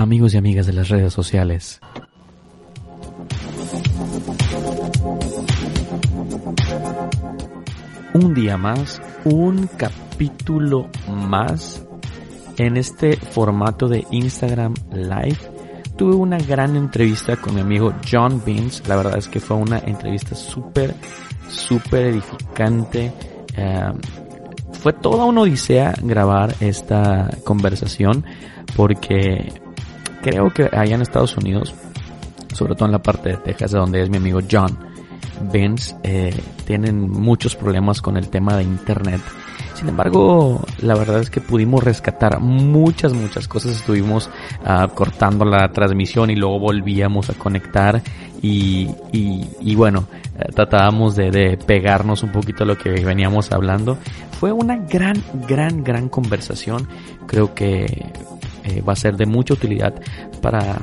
amigos y amigas de las redes sociales. Un día más, un capítulo más en este formato de Instagram Live. Tuve una gran entrevista con mi amigo John Beans. La verdad es que fue una entrevista súper, súper edificante. Eh, fue toda una odisea grabar esta conversación porque creo que allá en Estados Unidos, sobre todo en la parte de Texas, de donde es mi amigo John Vince, eh, tienen muchos problemas con el tema de Internet. Sin embargo, la verdad es que pudimos rescatar muchas, muchas cosas. Estuvimos uh, cortando la transmisión y luego volvíamos a conectar y, y, y bueno, eh, tratábamos de, de, pegarnos un poquito a lo que veníamos hablando. Fue una gran, gran, gran conversación. Creo que eh, va a ser de mucha utilidad para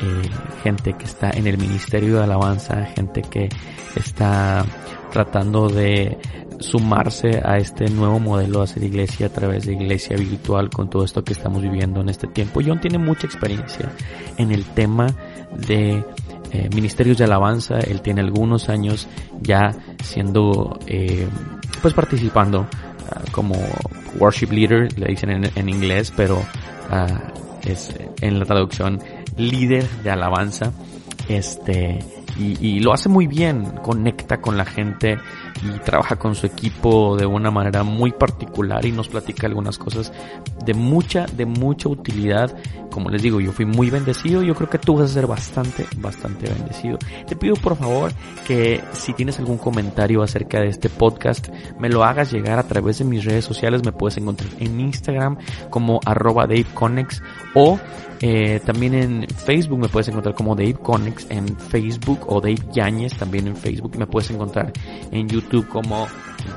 eh, gente que está en el ministerio de alabanza, gente que está tratando de sumarse a este nuevo modelo de hacer iglesia a través de iglesia virtual con todo esto que estamos viviendo en este tiempo. John tiene mucha experiencia en el tema de eh, ministerios de alabanza. Él tiene algunos años ya siendo, pues participando uh, como worship leader, le dicen en, en inglés, pero uh, es en la traducción líder de alabanza. Este, y, y, lo hace muy bien, conecta con la gente y trabaja con su equipo de una manera muy particular y nos platica algunas cosas de mucha, de mucha utilidad. Como les digo, yo fui muy bendecido, yo creo que tú vas a ser bastante, bastante bendecido. Te pido por favor que si tienes algún comentario acerca de este podcast, me lo hagas llegar a través de mis redes sociales, me puedes encontrar en Instagram como arroba Dave Conex o eh, también en Facebook me puedes encontrar como Dave Conex en Facebook o Dave Yáñez también en Facebook. Me puedes encontrar en YouTube como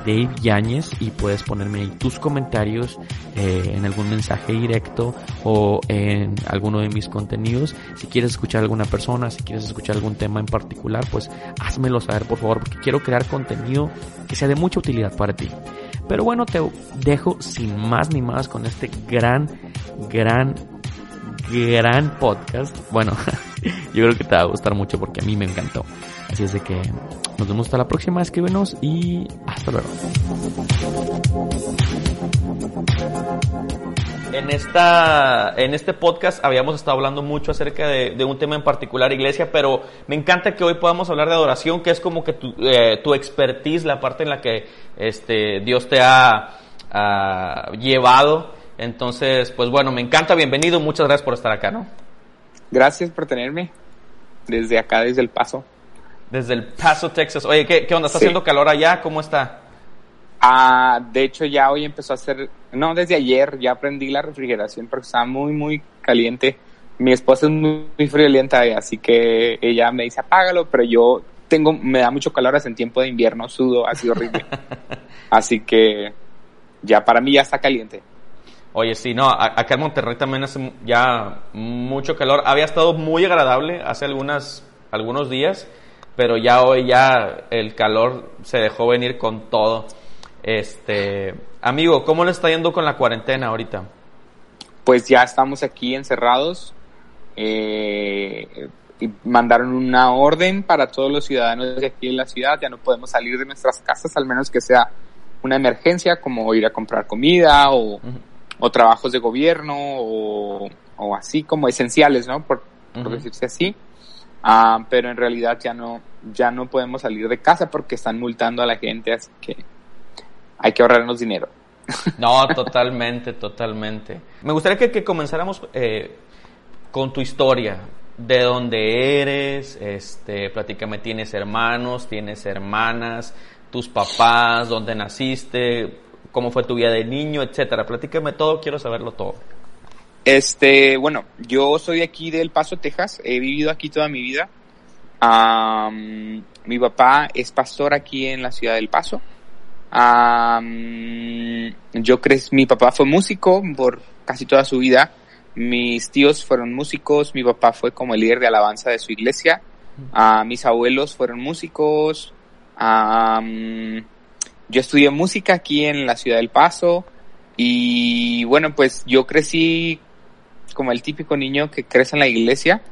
Dave Yáñez y puedes ponerme ahí tus comentarios eh, en algún mensaje directo o en alguno de mis contenidos. Si quieres escuchar a alguna persona, si quieres escuchar algún tema en particular, pues házmelo saber por favor porque quiero crear contenido que sea de mucha utilidad para ti. Pero bueno, te dejo sin más ni más con este gran, gran gran podcast. Bueno, yo creo que te va a gustar mucho porque a mí me encantó. Así es de que nos vemos hasta la próxima, escríbenos y hasta luego. En esta, en este podcast habíamos estado hablando mucho acerca de, un tema en particular, iglesia, pero me encanta que hoy podamos hablar de adoración, que es como que tu, eh, expertise, la parte en la que este, Dios te ha llevado. Entonces, pues bueno, me encanta, bienvenido, muchas gracias por estar acá, ¿no? Gracias por tenerme desde acá, desde El Paso. Desde El Paso, Texas. Oye, ¿qué, qué onda? ¿Está sí. haciendo calor allá? ¿Cómo está? Ah, de hecho ya hoy empezó a hacer, no, desde ayer ya aprendí la refrigeración porque estaba muy, muy caliente. Mi esposa es muy, muy friolenta, así que ella me dice apágalo, pero yo tengo, me da mucho calor, hasta en tiempo de invierno sudo, así horrible. así que ya para mí ya está caliente. Oye, sí, no, acá en Monterrey también hace ya mucho calor. Había estado muy agradable hace algunas, algunos días, pero ya hoy ya el calor se dejó venir con todo. Este, amigo, ¿cómo le está yendo con la cuarentena ahorita? Pues ya estamos aquí encerrados. Eh, y mandaron una orden para todos los ciudadanos de aquí en la ciudad. Ya no podemos salir de nuestras casas, al menos que sea una emergencia, como ir a comprar comida o, uh -huh. O trabajos de gobierno o, o, así como esenciales, ¿no? Por, uh -huh. por decirse así. Uh, pero en realidad ya no, ya no podemos salir de casa porque están multando a la gente, así que hay que ahorrarnos dinero. No, totalmente, totalmente. Me gustaría que, que comenzáramos eh, con tu historia. De dónde eres, este, platícame, ¿tienes hermanos, tienes hermanas, tus papás, dónde naciste, cómo fue tu vida de niño, etcétera? Platícame todo, quiero saberlo todo. Este, bueno, yo soy aquí del Paso, Texas, he vivido aquí toda mi vida. Um, mi papá es pastor aquí en la ciudad del Paso. Um, yo crecí, mi papá fue músico por casi toda su vida. Mis tíos fueron músicos, mi papá fue como el líder de alabanza de su iglesia. Uh, mis abuelos fueron músicos. Um, yo estudié música aquí en la ciudad del Paso. Y bueno, pues yo crecí como el típico niño que crece en la iglesia.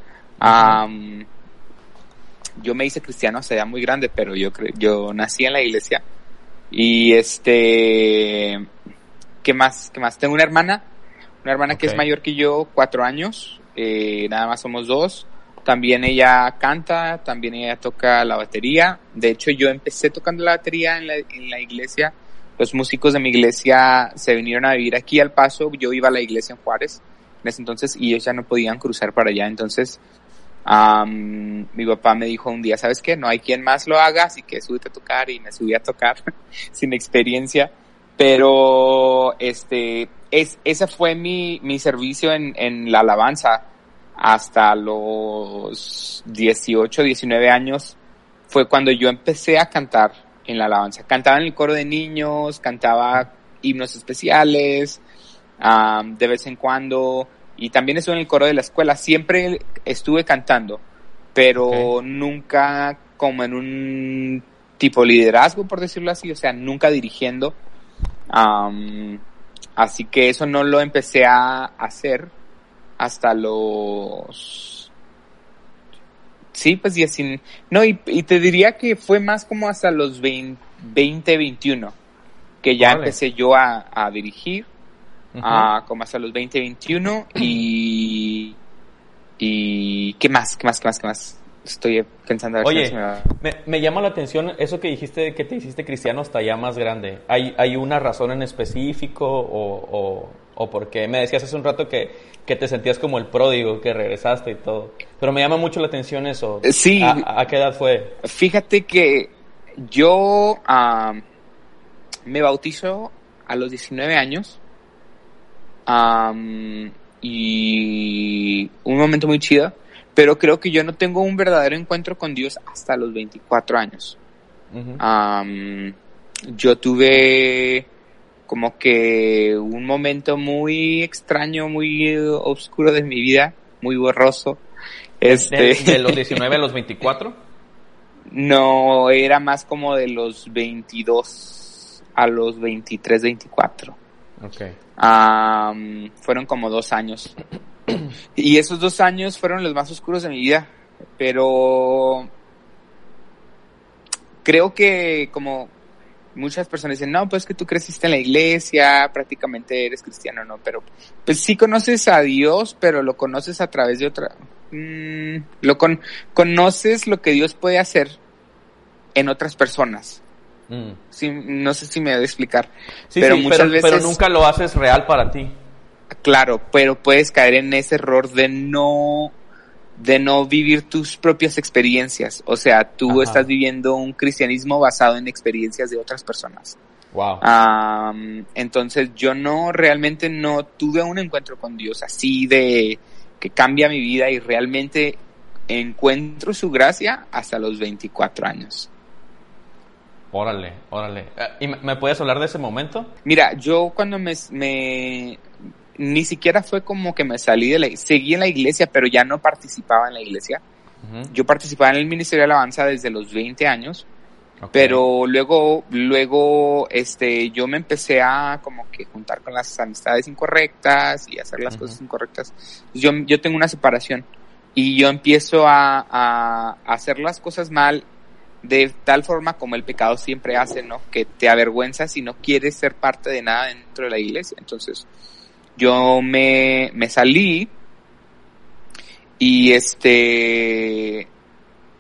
Um, yo me hice cristiano hasta ya muy grande, pero yo yo nací en la iglesia. Y este, ¿qué más? ¿Qué más? Tengo una hermana, una hermana que es mayor que yo, cuatro años. Eh, nada más somos dos. También ella canta, también ella toca la batería. De hecho, yo empecé tocando la batería en la, iglesia. Los músicos de mi iglesia se vinieron a vivir aquí al paso. Yo iba a la iglesia en Juárez en ese entonces y ellos ya no podían cruzar para allá. Entonces, mi papá me dijo un día, ¿sabes qué? No hay quien más lo haga, así que súbete a tocar y me subí a tocar sin experiencia. Pero, este, es, ese fue mi, servicio en la alabanza hasta los 18, 19 años. Fue cuando yo empecé a cantar en la alabanza. Cantaba en el coro de niños, cantaba himnos especiales, de vez en cuando, y también estuve en el coro de la escuela. Siempre estuve cantando, pero nunca como en un tipo liderazgo, por decirlo así, o sea, nunca dirigiendo. así que eso no lo empecé a hacer hasta los... Sí, pues 19... No, y, te diría que fue más como hasta los 20, 21, que ya empecé yo a, a dirigir como hasta los 20, 21 y, y ¿qué más? ¿Qué más? ¿Qué más? ¿Qué más? Estoy pensando a ver Oye, me, me, llama la atención eso que dijiste que te hiciste cristiano hasta ya más grande. ¿Hay, hay una razón en específico o, o, o por qué? Me decías hace un rato que, que te sentías como el pródigo, que regresaste y todo. Pero me llama mucho la atención eso. Sí. ¿A, qué edad fue? Fíjate que yo me bautizo a los 19 años y un momento muy chido, pero creo que yo no tengo un verdadero encuentro con Dios hasta los 24 años. yo tuve como que un momento muy extraño, muy oscuro de mi vida, muy borroso. Este... ¿De, los 19 a los 24? No, era más como de los 22 a los 23, 24. Okay fueron como dos años. Y esos dos años fueron los más oscuros de mi vida. Pero creo que como muchas personas dicen, no, pues que tú creciste en la iglesia, prácticamente eres cristiano, no, pero pues sí conoces a Dios, pero lo conoces a través de otra, mm, lo con, conoces lo que Dios puede hacer en otras personas. Mm. Sí, no sé si me voy a explicar. pero muchas veces. Pero nunca lo haces real para ti. Claro, pero puedes caer en ese error de no de no vivir tus propias experiencias. O sea, tú estás viviendo un cristianismo basado en experiencias de otras personas. Wow. entonces yo no, realmente no tuve un encuentro con Dios así de que cambia mi vida y realmente encuentro su gracia hasta los 24 años. Órale, órale. Eh, ¿Y me puedes hablar de ese momento? Mira, yo cuando me, ni siquiera fue como que me salí de la seguí en la iglesia, pero ya no participaba en la iglesia. Yo participaba en el Ministerio de Alabanza desde los 20 años. Pero luego, luego, este, yo me empecé a como que juntar con las amistades incorrectas y hacer las cosas incorrectas. Yo, yo tengo una separación y yo empiezo a, a hacer las cosas mal de tal forma como el pecado siempre hace, ¿no? Que te avergüenzas y no quieres ser parte de nada dentro de la iglesia. Entonces, yo me, me salí y este,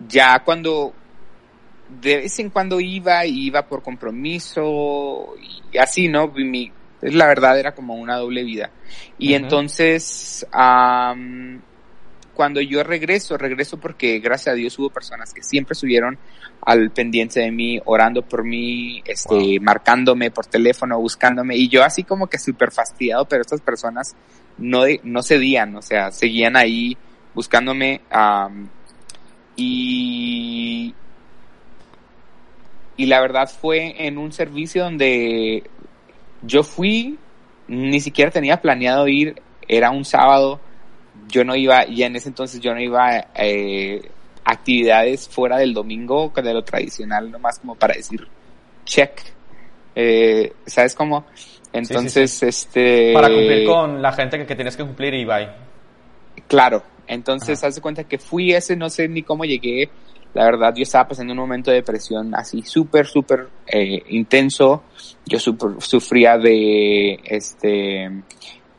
ya cuando, de vez en cuando iba, iba por compromiso y así, ¿no? Mi, la verdad era como una doble vida. Y entonces, cuando yo regreso, regreso porque gracias a Dios hubo personas que siempre subieron al pendiente de mí, orando por mí, este, marcándome por teléfono, buscándome, y yo así como que súper fastidiado, pero estas personas no, no cedían, o sea, seguían ahí buscándome, y, y la verdad fue en un servicio donde yo fui, ni siquiera tenía planeado ir, era un sábado, yo no iba, y en ese entonces yo no iba eh, actividades fuera del domingo, de lo tradicional, nomás como para decir check. Eh, ¿Sabes cómo? Entonces, este... Para cumplir con la gente que, tienes que cumplir y bye. Claro, entonces hace cuenta que fui ese, no sé ni cómo llegué. La verdad, yo estaba pasando un momento de depresión así súper, súper eh, intenso. Yo super, sufría de este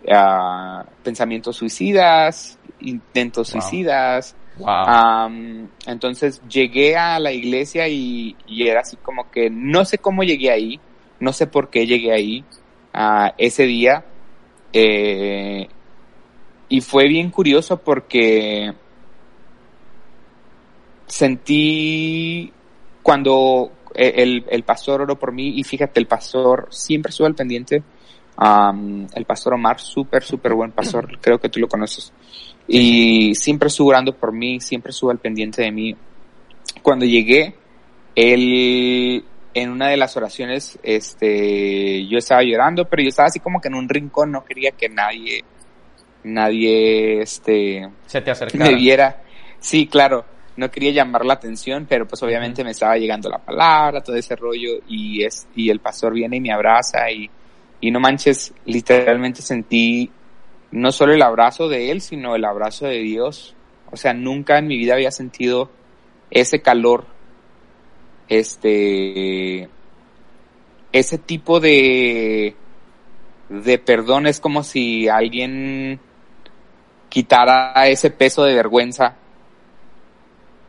uh, pensamientos suicidas, intentos wow. suicidas. Wow. Um, entonces llegué a la iglesia y, y, era así como que no sé cómo llegué ahí, no sé por qué llegué ahí uh, ese día. Eh, y fue bien curioso porque sentí cuando el, el pastor oró por mí y fíjate, el pastor siempre estuvo al pendiente. Um, el pastor Omar, súper, súper buen pastor, creo que tú lo conoces. Y siempre estuvo orando por mí, siempre estuvo al pendiente de mí. Cuando llegué, él, en una de las oraciones, este, yo estaba llorando, pero yo estaba así como que en un rincón, no quería que nadie, nadie, este, se te acercara. me viera. Sí, claro, no quería llamar la atención, pero pues obviamente me estaba llegando la palabra, todo ese rollo, y es, y el pastor viene y me abraza y, y no manches, literalmente sentí no solo el abrazo de él, sino el abrazo de Dios. O sea, nunca en mi vida había sentido ese calor, este, ese tipo de, de perdón es como si alguien quitara ese peso de vergüenza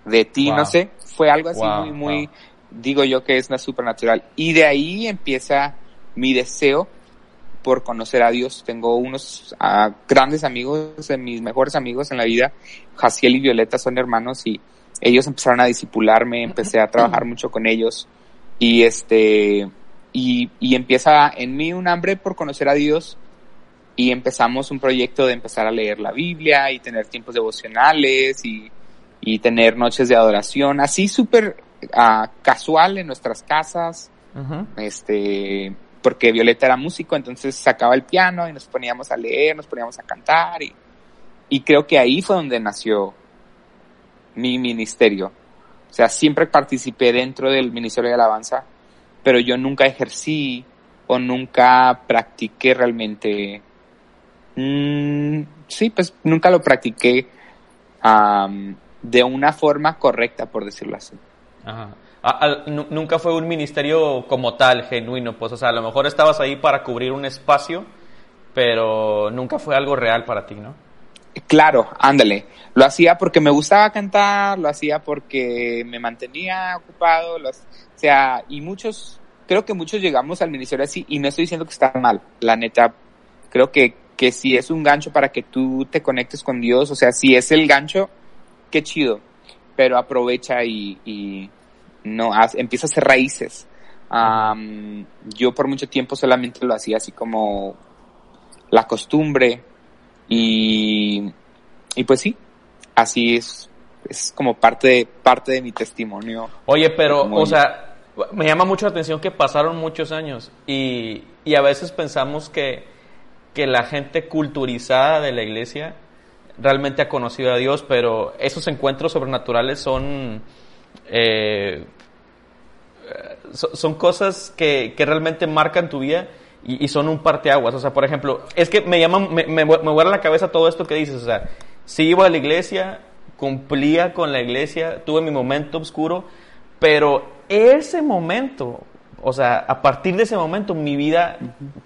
de ti, wow. no sé, fue algo así wow, muy, muy, wow. digo yo que es una supernatural. Y de ahí empieza mi deseo por conocer a Dios. Tengo unos uh, grandes amigos, de mis mejores amigos en la vida. Jaciel y Violeta son hermanos y ellos empezaron a disipularme, empecé a trabajar mucho con ellos y este, y, y empieza en mí un hambre por conocer a Dios y empezamos un proyecto de empezar a leer la Biblia y tener tiempos devocionales y, y tener noches de adoración, así súper uh, casual en nuestras casas. Uh -huh. Este, porque Violeta era músico, entonces sacaba el piano y nos poníamos a leer, nos poníamos a cantar y, creo que ahí fue donde nació mi ministerio. O sea, siempre participé dentro del Ministerio de Alabanza, pero yo nunca ejercí o nunca practiqué realmente. Mm, sí, pues nunca lo practiqué de una forma correcta, por decirlo así. Ajá a, a, nunca fue un ministerio como tal, genuino, pues, o sea, a lo mejor estabas ahí para cubrir un espacio, pero nunca fue algo real para ti, ¿no? Claro, ándale. Lo hacía porque me gustaba cantar, lo hacía porque me mantenía ocupado, lo, o sea, y muchos, creo que muchos llegamos al ministerio así, y no estoy diciendo que está mal, la neta, creo que, que si es un gancho para que tú te conectes con Dios, o sea, si es el gancho, qué chido, pero aprovecha y, y no empieza a hacer raíces. Um, yo por mucho tiempo solamente lo hacía así como la costumbre y, y pues sí, así es, es como parte de, parte de mi testimonio. Oye, pero, o sea, me llama mucho la atención que pasaron muchos años y, y a veces pensamos que, que la gente culturizada de la iglesia realmente ha conocido a Dios, pero esos encuentros sobrenaturales son eh, son cosas que, que, realmente marcan tu vida y, y, son un parteaguas. O sea, por ejemplo, es que me llama, me, me, me vuela la cabeza todo esto que dices. O sea, si iba a la iglesia, cumplía con la iglesia, tuve mi momento oscuro, pero ese momento, o sea, a partir de ese momento mi vida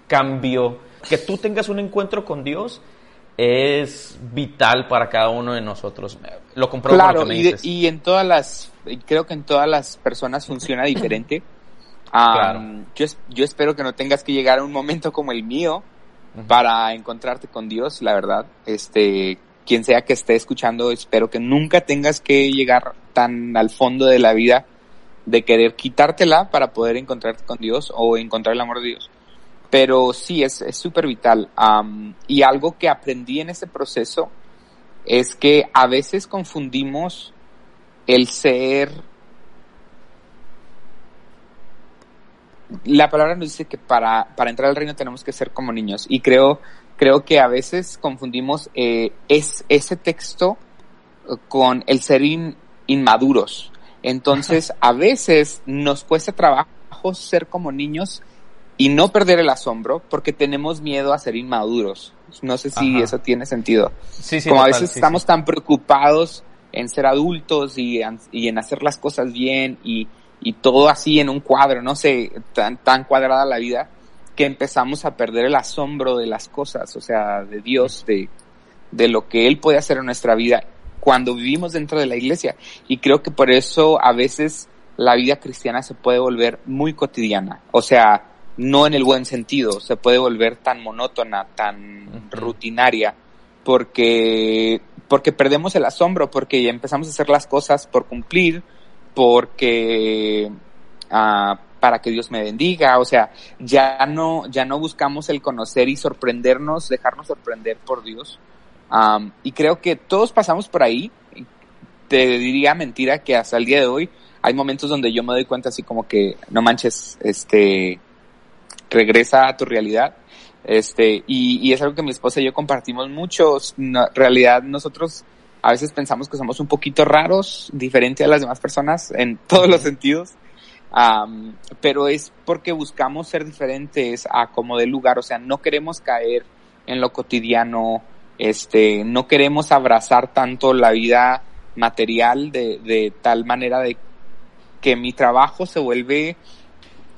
cambió. Que tú tengas un encuentro con Dios es vital para cada uno de nosotros. Lo compruebo claro, lo que me y, dices. De, y en todas las, creo que en todas las personas funciona diferente. Um, claro. yo, yo espero que no tengas que llegar a un momento como el mío uh -huh. para encontrarte con Dios, la verdad. Este, quien sea que esté escuchando, espero que nunca tengas que llegar tan al fondo de la vida de querer quitártela para poder encontrarte con Dios o encontrar el amor de Dios pero sí, es súper vital. Um, y algo que aprendí en ese proceso es que a veces confundimos el ser... La palabra nos dice que para, para entrar al reino tenemos que ser como niños y creo, creo que a veces confundimos eh, es, ese texto con el ser in, inmaduros. Entonces, a veces nos cuesta trabajo ser como niños y no perder el asombro porque tenemos miedo a ser inmaduros. No sé si eso tiene sentido. Sí, sí, Como a veces estamos tan preocupados en ser adultos y, y en hacer las cosas bien y, y, todo así en un cuadro, no sé, tan, tan cuadrada la vida, que empezamos a perder el asombro de las cosas, o sea, de Dios, de, de lo que Él puede hacer en nuestra vida cuando vivimos dentro de la iglesia. Y creo que por eso a veces la vida cristiana se puede volver muy cotidiana. O sea, no en el buen sentido, se puede volver tan monótona, tan rutinaria, porque, porque perdemos el asombro, porque empezamos a hacer las cosas por cumplir, porque uh, para que Dios me bendiga, o sea, ya no, ya no buscamos el conocer y sorprendernos, dejarnos sorprender por Dios. Um, y creo que todos pasamos por ahí. Te diría mentira que hasta el día de hoy hay momentos donde yo me doy cuenta así como que, no manches, este, regresa a tu realidad. Este, y, y es algo que mi esposa y yo compartimos mucho. En realidad nosotros a veces pensamos que somos un poquito raros, diferente a las demás personas en todos los sentidos. Um, pero es porque buscamos ser diferentes a como de lugar, o sea, no queremos caer en lo cotidiano, este, no queremos abrazar tanto la vida material de, de tal manera de que mi trabajo se vuelve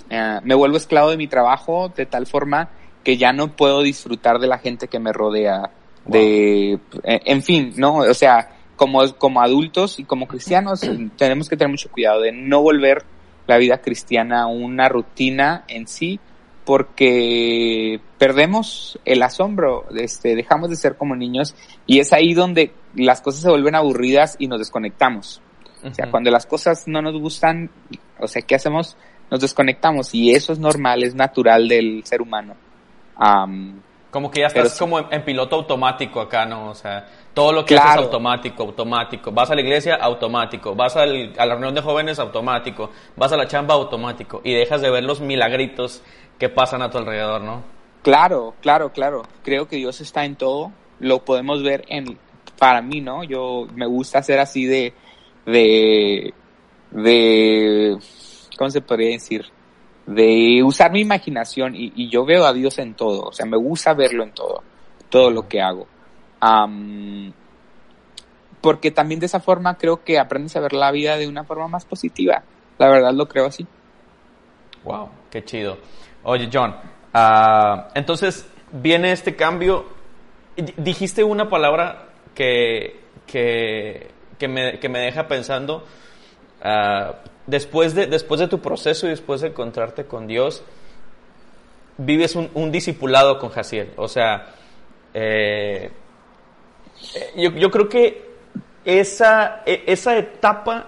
eh, me vuelvo esclavo de mi trabajo de tal forma que ya no puedo disfrutar de la gente que me rodea, de, eh, en fin, ¿no? O sea, como, como adultos y como cristianos tenemos que tener mucho cuidado de no volver la vida cristiana una rutina en sí, porque perdemos el asombro, este, dejamos de ser como niños y es ahí donde las cosas se vuelven aburridas y nos desconectamos. O sea, cuando las cosas no nos gustan, o sea, ¿qué hacemos? Nos desconectamos y eso es normal, es natural del ser humano. como que ya estás como en, piloto automático acá, ¿no? O sea, todo lo que haces es automático, automático. Vas a la iglesia, automático. Vas a la reunión de jóvenes, automático. Vas a la chamba, automático. Y dejas de ver los milagritos que pasan a tu alrededor, ¿no? Claro, claro, claro. Creo que Dios está en todo. Lo podemos ver en, para mí, ¿no? Yo me gusta hacer así de, de, de, ¿cómo se podría decir? De usar mi imaginación y, yo veo a Dios en todo, o sea, me gusta verlo en todo, todo lo que hago. porque también de esa forma creo que aprendes a ver la vida de una forma más positiva. La verdad lo creo así. Wow, qué chido. Oye, John, ah, entonces viene este cambio. Dijiste una palabra que, que, me, que me deja pensando. Uh, después de, después de tu proceso y después de encontrarte con Dios, vives un, discipulado con Jaciel. O sea, eh, yo, yo, creo que esa, e, esa etapa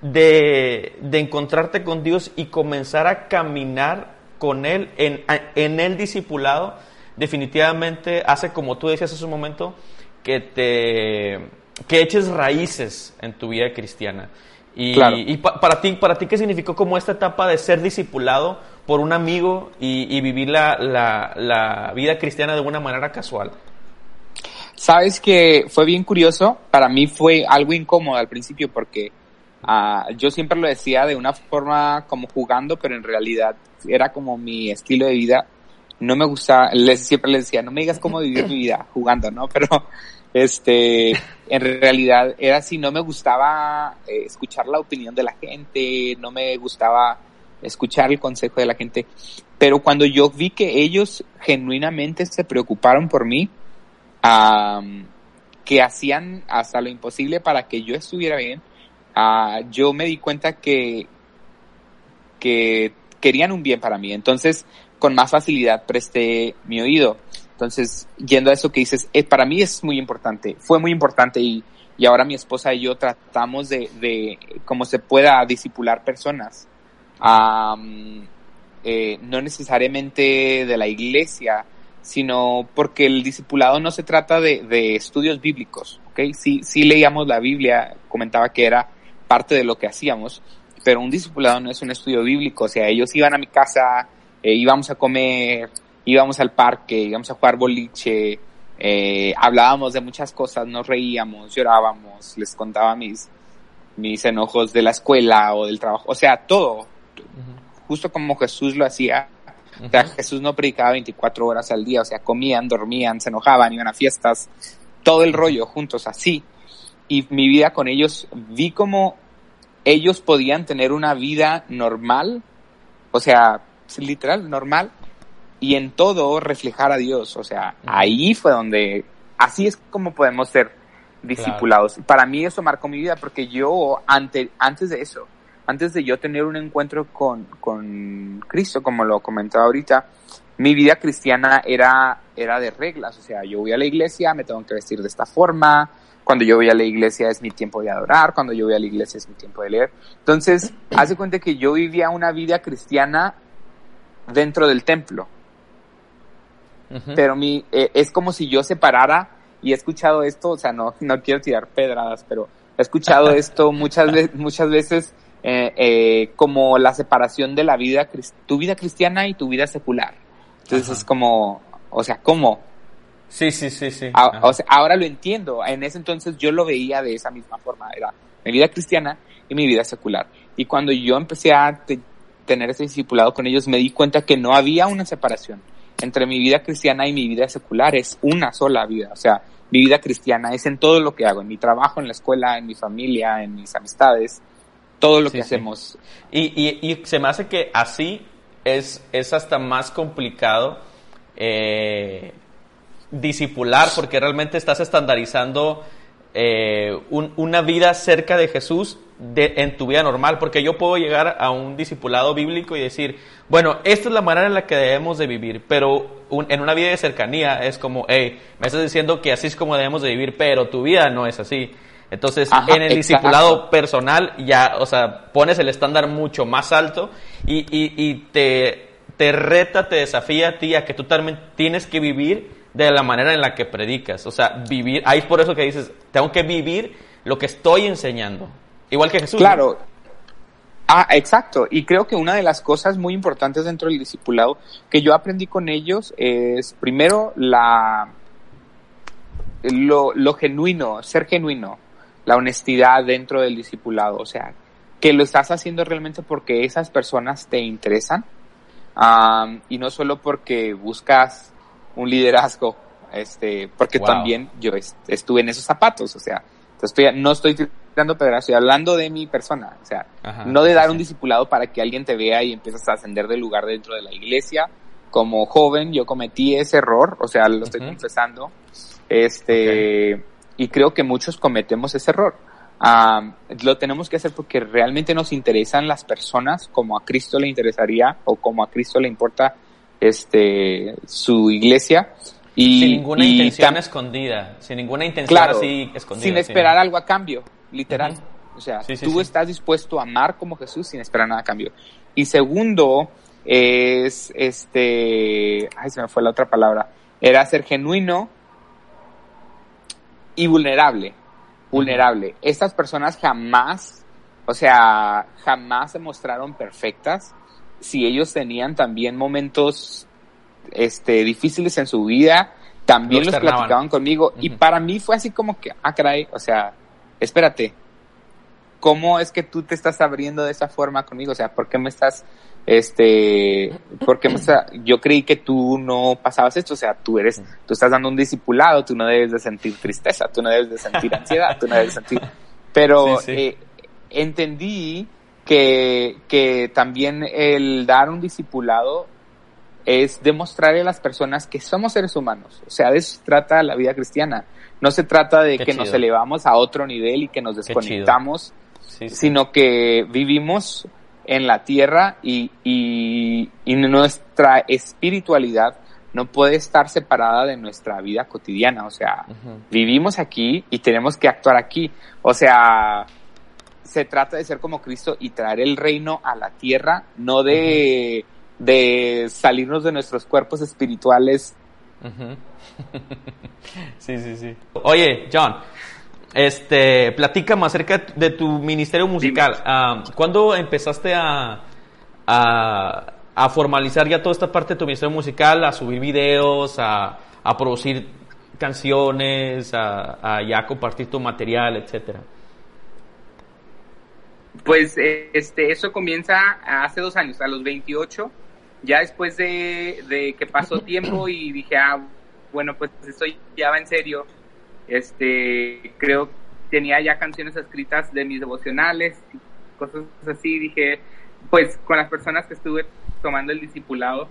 de, de, encontrarte con Dios y comenzar a caminar con Él en, en el discipulado, definitivamente hace, como tú decías hace un momento, que te que eches raíces en tu vida cristiana. Y, para ti, para ti, ¿qué significó como esta etapa de ser discipulado por un amigo y, vivir la, la, vida cristiana de una manera casual? Sabes que fue bien curioso, para mí fue algo incómodo al principio porque uh, yo siempre lo decía de una forma como jugando, pero en realidad era como mi estilo de vida. No me gusta, les, siempre les decía, no me digas cómo vivir mi vida jugando, ¿no? Pero este, en realidad era así, no me gustaba eh, escuchar la opinión de la gente, no me gustaba escuchar el consejo de la gente, pero cuando yo vi que ellos genuinamente se preocuparon por mí, que hacían hasta lo imposible para que yo estuviera bien, uh, yo me di cuenta que, que querían un bien para mí, entonces con más facilidad presté mi oído. Entonces, yendo a eso que dices, eh, para mí es muy importante, fue muy importante y, y ahora mi esposa y yo tratamos de, de cómo se pueda disipular personas. eh, no necesariamente de la iglesia, sino porque el discipulado no se trata de, de estudios bíblicos, ¿ok? Sí, sí leíamos la Biblia, comentaba que era parte de lo que hacíamos, pero un discipulado no es un estudio bíblico, o sea, ellos iban a mi casa, eh, íbamos a comer, íbamos al parque, íbamos a jugar boliche, eh, hablábamos de muchas cosas, nos reíamos, llorábamos, les contaba mis, mis enojos de la escuela o del trabajo, o sea, todo, justo como Jesús lo hacía, O sea, Jesús no predicaba 24 horas al día, o sea, comían, dormían, se enojaban, iban a fiestas, todo el rollo juntos así. Y mi vida con ellos, vi como ellos podían tener una vida normal, o sea, literal, normal, y en todo reflejar a Dios. O sea, ahí fue donde, así es como podemos ser discipulados. Para mí eso marcó mi vida porque yo, ante, antes de eso, antes de yo tener un encuentro con, con Cristo, como lo comentaba ahorita, mi vida cristiana era, era de reglas. O sea, yo voy a la iglesia, me tengo que vestir de esta forma, cuando yo voy a la iglesia es mi tiempo de adorar, cuando yo voy a la iglesia es mi tiempo de leer. Entonces, hace cuenta que yo vivía una vida cristiana dentro del templo. Pero mi, eh, es como si yo separara, y he escuchado esto, o sea, no, no quiero tirar pedradas, pero he escuchado esto muchas, veces, muchas veces eh, eh, como la separación de la vida, tu vida cristiana y tu vida secular. Entonces es como, o sea, ¿cómo? Sí, sí, sí, sí. o sea, ahora lo entiendo. En ese entonces yo lo veía de esa misma forma. Era mi vida cristiana y mi vida secular. Y cuando yo empecé a tener ese discipulado con ellos, me di cuenta que no había una separación entre mi vida cristiana y mi vida secular. Es una sola vida. O sea, mi vida cristiana es en todo lo que hago, en mi trabajo, en la escuela, en mi familia, en mis amistades, todo lo que hacemos. Y, y, y, se me hace que así es, es hasta más complicado eh, disipular porque realmente estás estandarizando eh, una vida cerca de Jesús de, en tu vida normal, porque yo puedo llegar a un discipulado bíblico y decir, bueno, esta es la manera en la que debemos de vivir, pero en una vida de cercanía es como, hey, me estás diciendo que así es como debemos de vivir, pero tu vida no es así. Entonces, en el discipulado personal ya, o sea, pones el estándar mucho más alto y, y, y te, te reta, te desafía a ti a que tú también tienes que vivir de la manera en la que predicas. O sea, vivir, ahí es por eso que dices, tengo que vivir lo que estoy enseñando. Igual que Jesús. Claro. Ah, exacto. Y creo que una de las cosas muy importantes dentro del discipulado que yo aprendí con ellos es, primero, la, lo, lo genuino, ser genuino, la honestidad dentro del discipulado. O sea, que lo estás haciendo realmente porque esas personas te interesan. y no solo porque buscas un liderazgo, este, porque también yo estuve en esos zapatos, o sea, estoy, no estoy tirando pedras, estoy hablando de mi persona, o sea, no de dar un discipulado para que alguien te vea y empieces a ascender de lugar dentro de la iglesia. Como joven yo cometí ese error, o sea, lo estoy confesando, este, y creo que muchos cometemos ese error. lo tenemos que hacer porque realmente nos interesan las personas como a Cristo le interesaría o como a Cristo le importa este, su iglesia. Y, sin ninguna intención escondida, sin ninguna intención así escondida. Sin esperar algo a cambio, literal. O sea, tú estás dispuesto a amar como Jesús sin esperar nada a cambio. Y segundo, es, este, ay, se me fue la otra palabra, era ser genuino y vulnerable. Vulnerable. Estas personas jamás, o sea, jamás se mostraron perfectas, si ellos tenían también momentos este, difíciles en su vida, también los platicaban conmigo. Y para mí fue así como que, ah, caray, o sea, espérate, ¿cómo es que tú te estás abriendo de esa forma conmigo? O sea, ¿por qué me estás, este, por qué me yo creí que tú no pasabas esto, o sea, tú eres, tú estás dando un discipulado, tú no debes de sentir tristeza, tú no debes de sentir ansiedad, tú no debes de sentir, pero Eh, entendí que, que también el dar un discipulado es demostrarle a las personas que somos seres humanos. O sea, de eso se trata la vida cristiana. No se trata de que nos elevamos a otro nivel y que nos desconectamos, sino que vivimos en la tierra y, y, y, nuestra espiritualidad no puede estar separada de nuestra vida cotidiana. O sea, vivimos aquí y tenemos que actuar aquí. O sea, se trata de ser como Cristo y traer el reino a la tierra, no de, de salirnos de nuestros cuerpos espirituales. sí, sí, sí. Oye, John, este, platícame acerca de tu ministerio musical. Ah, ¿Cuándo empezaste a, a, formalizar ya toda esta parte de tu ministerio musical, a subir videos, a, a producir canciones, a, a ya compartir tu material, etcétera? Pues este, eso comienza hace dos años, a los 28. Ya después de, de que pasó tiempo y dije, ah, bueno, pues esto ya va en serio, este, creo tenía ya canciones escritas de mis devocionales, cosas así, dije, pues con las personas que estuve tomando el discipulado,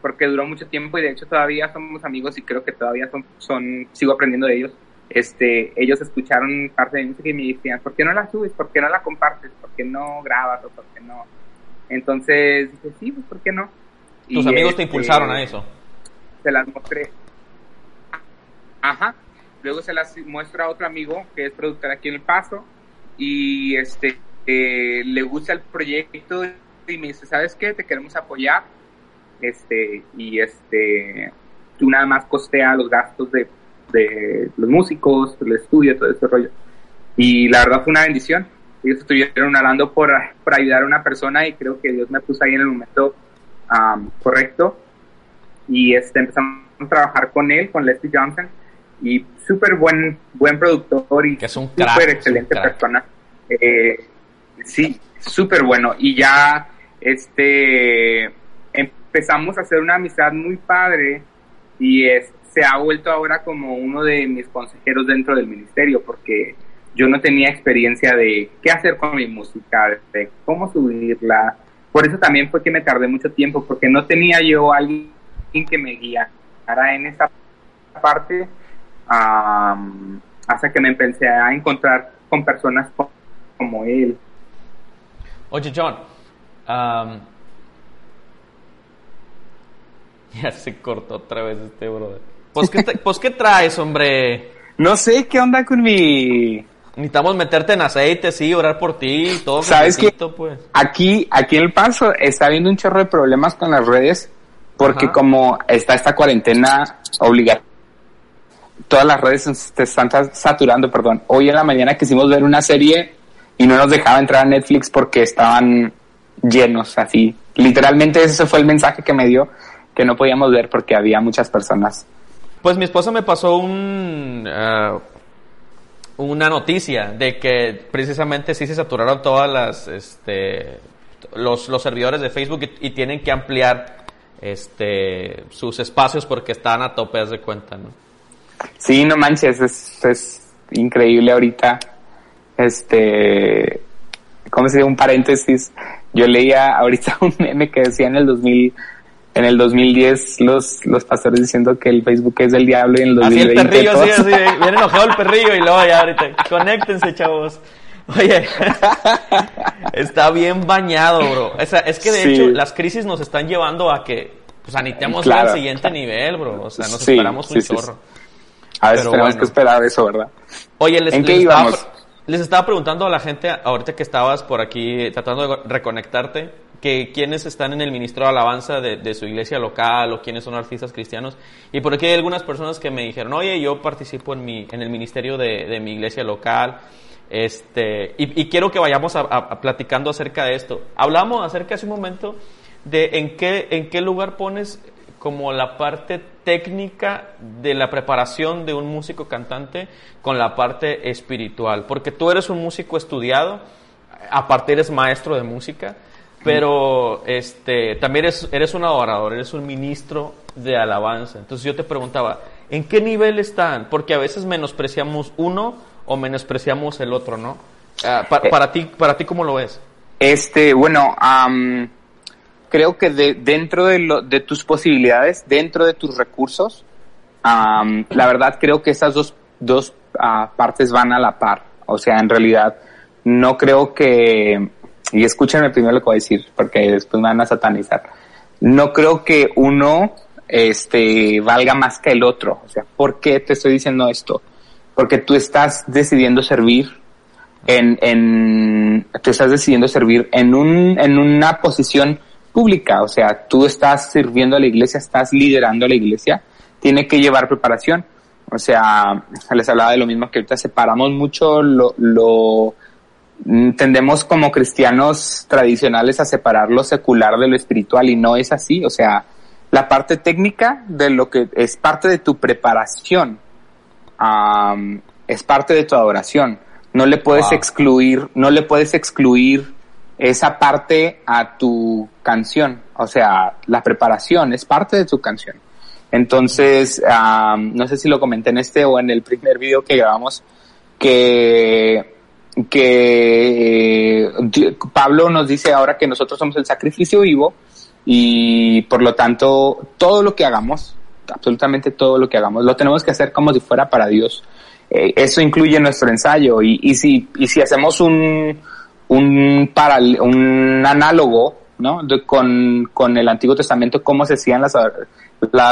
porque duró mucho tiempo y de hecho todavía somos amigos y creo que todavía son, son sigo aprendiendo de ellos. Este, ellos escucharon parte de mi música y me decían, ¿por qué no la subes? ¿Por qué no la compartes? ¿Por qué no grabas? ¿O por qué no? Entonces dije, sí, pues ¿por qué no? ¿Tus amigos te este, impulsaron a eso? Se las mostré. Ajá. Luego se las muestra a otro amigo que es productor aquí en El Paso y este eh, le gusta el proyecto y me dice, ¿sabes qué? Te queremos apoyar. Este, y este, tú nada más costea los gastos de, de los músicos, el estudio, todo ese rollo. Y la verdad fue una bendición. Ellos estuvieron hablando por, por ayudar a una persona y creo que Dios me puso ahí en el momento correcto. Y este, empezamos a trabajar con él, con Leslie Johnson, y súper buen, buen productor y súper excelente persona. Eh, sí, súper bueno. Y ya este empezamos a hacer una amistad muy padre y es, se ha vuelto ahora como uno de mis consejeros dentro del ministerio porque yo no tenía experiencia de qué hacer con mi música, de cómo subirla, por eso también fue que me tardé mucho tiempo, porque no tenía yo alguien que me guiara en esa parte hasta que me empecé a encontrar con personas como él. Oye, John, ya se cortó otra vez este brother. Pues ¿qué, pues, ¿qué traes, hombre? No sé qué onda con mi Necesitamos meterte en aceite, sí, orar por ti, todo. ¿Sabes qué? Pues. Aquí, aquí en El Paso está habiendo un chorro de problemas con las redes porque como está esta cuarentena obligatoria, todas las redes se están saturando, perdón. Hoy en la mañana quisimos ver una serie y no nos dejaba entrar a Netflix porque estaban llenos así. Literalmente ese fue el mensaje que me dio que no podíamos ver porque había muchas personas. Pues mi esposa me pasó un, ah, una noticia de que precisamente sí se saturaron todas las este los, los servidores de Facebook y, tienen que ampliar este sus espacios porque están a tope de cuenta, ¿no? Sí, no manches, es, es increíble ahorita. Este, ¿cómo se dice? Un paréntesis. Yo leía ahorita un meme que decía en el 2000 en el 2010 los, los pastores diciendo que el Facebook es del diablo y en el 2020 Así el perrillo, sí, así, viene enojado el perrillo y luego ya ahorita, conéctense chavos. Oye, está bien bañado, bro. O sea, es que de hecho las crisis nos están llevando a que pues anitemos al siguiente nivel, bro. O sea, nos esperamos un chorro. A veces tenemos que esperar eso, ¿verdad? Oye, les, ¿En qué íbamos? les estaba preguntando a la gente ahorita que estabas por aquí tratando de reconectarte que quienes están en el ministro de alabanza de, su iglesia local o quienes son artistas cristianos. Y por aquí hay algunas personas que me dijeron, oye, yo participo en, mi, en el ministerio de, mi iglesia local. Este, y, quiero que vayamos a, platicando acerca de esto. Hablamos acerca hace un momento de en qué, en qué lugar pones como la parte técnica de la preparación de un músico cantante con la parte espiritual. Porque tú eres un músico estudiado, aparte eres maestro de música pero este, también eres, eres un adorador, eres un ministro de alabanza. Entonces yo te preguntaba, ¿en qué nivel están? Porque a veces menospreciamos uno o menospreciamos el otro, ¿no? Ah, eh. para, ti, para ti, ¿cómo lo ves? Este, bueno, creo que de, dentro de, lo, de tus posibilidades, dentro de tus recursos, la verdad creo que esas dos, dos ah, partes van a la par. O sea, en realidad, no creo que y escúchenme primero lo que voy a decir, porque después me van a satanizar. No creo que uno este, valga más que el otro. O sea, ¿por qué te estoy diciendo esto? Porque tú estás decidiendo servir en, en, tú estás decidiendo servir en un, en una posición pública. O sea, tú estás sirviendo a la iglesia, estás liderando a la iglesia, tiene que llevar preparación. O sea, les hablaba de lo mismo que ahorita separamos mucho lo, lo tendemos como cristianos tradicionales a separar lo secular de lo espiritual y no es así. O sea, la parte técnica de lo que es parte de tu preparación, es parte de tu adoración. No le puedes excluir, no le puedes excluir esa parte a tu canción, o sea, la preparación es parte de tu canción. Entonces, no sé si lo comenté en este o en el primer video que grabamos, que, que Pablo nos dice ahora que nosotros somos el sacrificio vivo y por lo tanto todo lo que hagamos, absolutamente todo lo que hagamos, lo tenemos que hacer como si fuera para Dios. Eh, eso incluye nuestro ensayo y, si, hacemos un, un, un análogo con, el Antiguo Testamento, cómo se hacían las,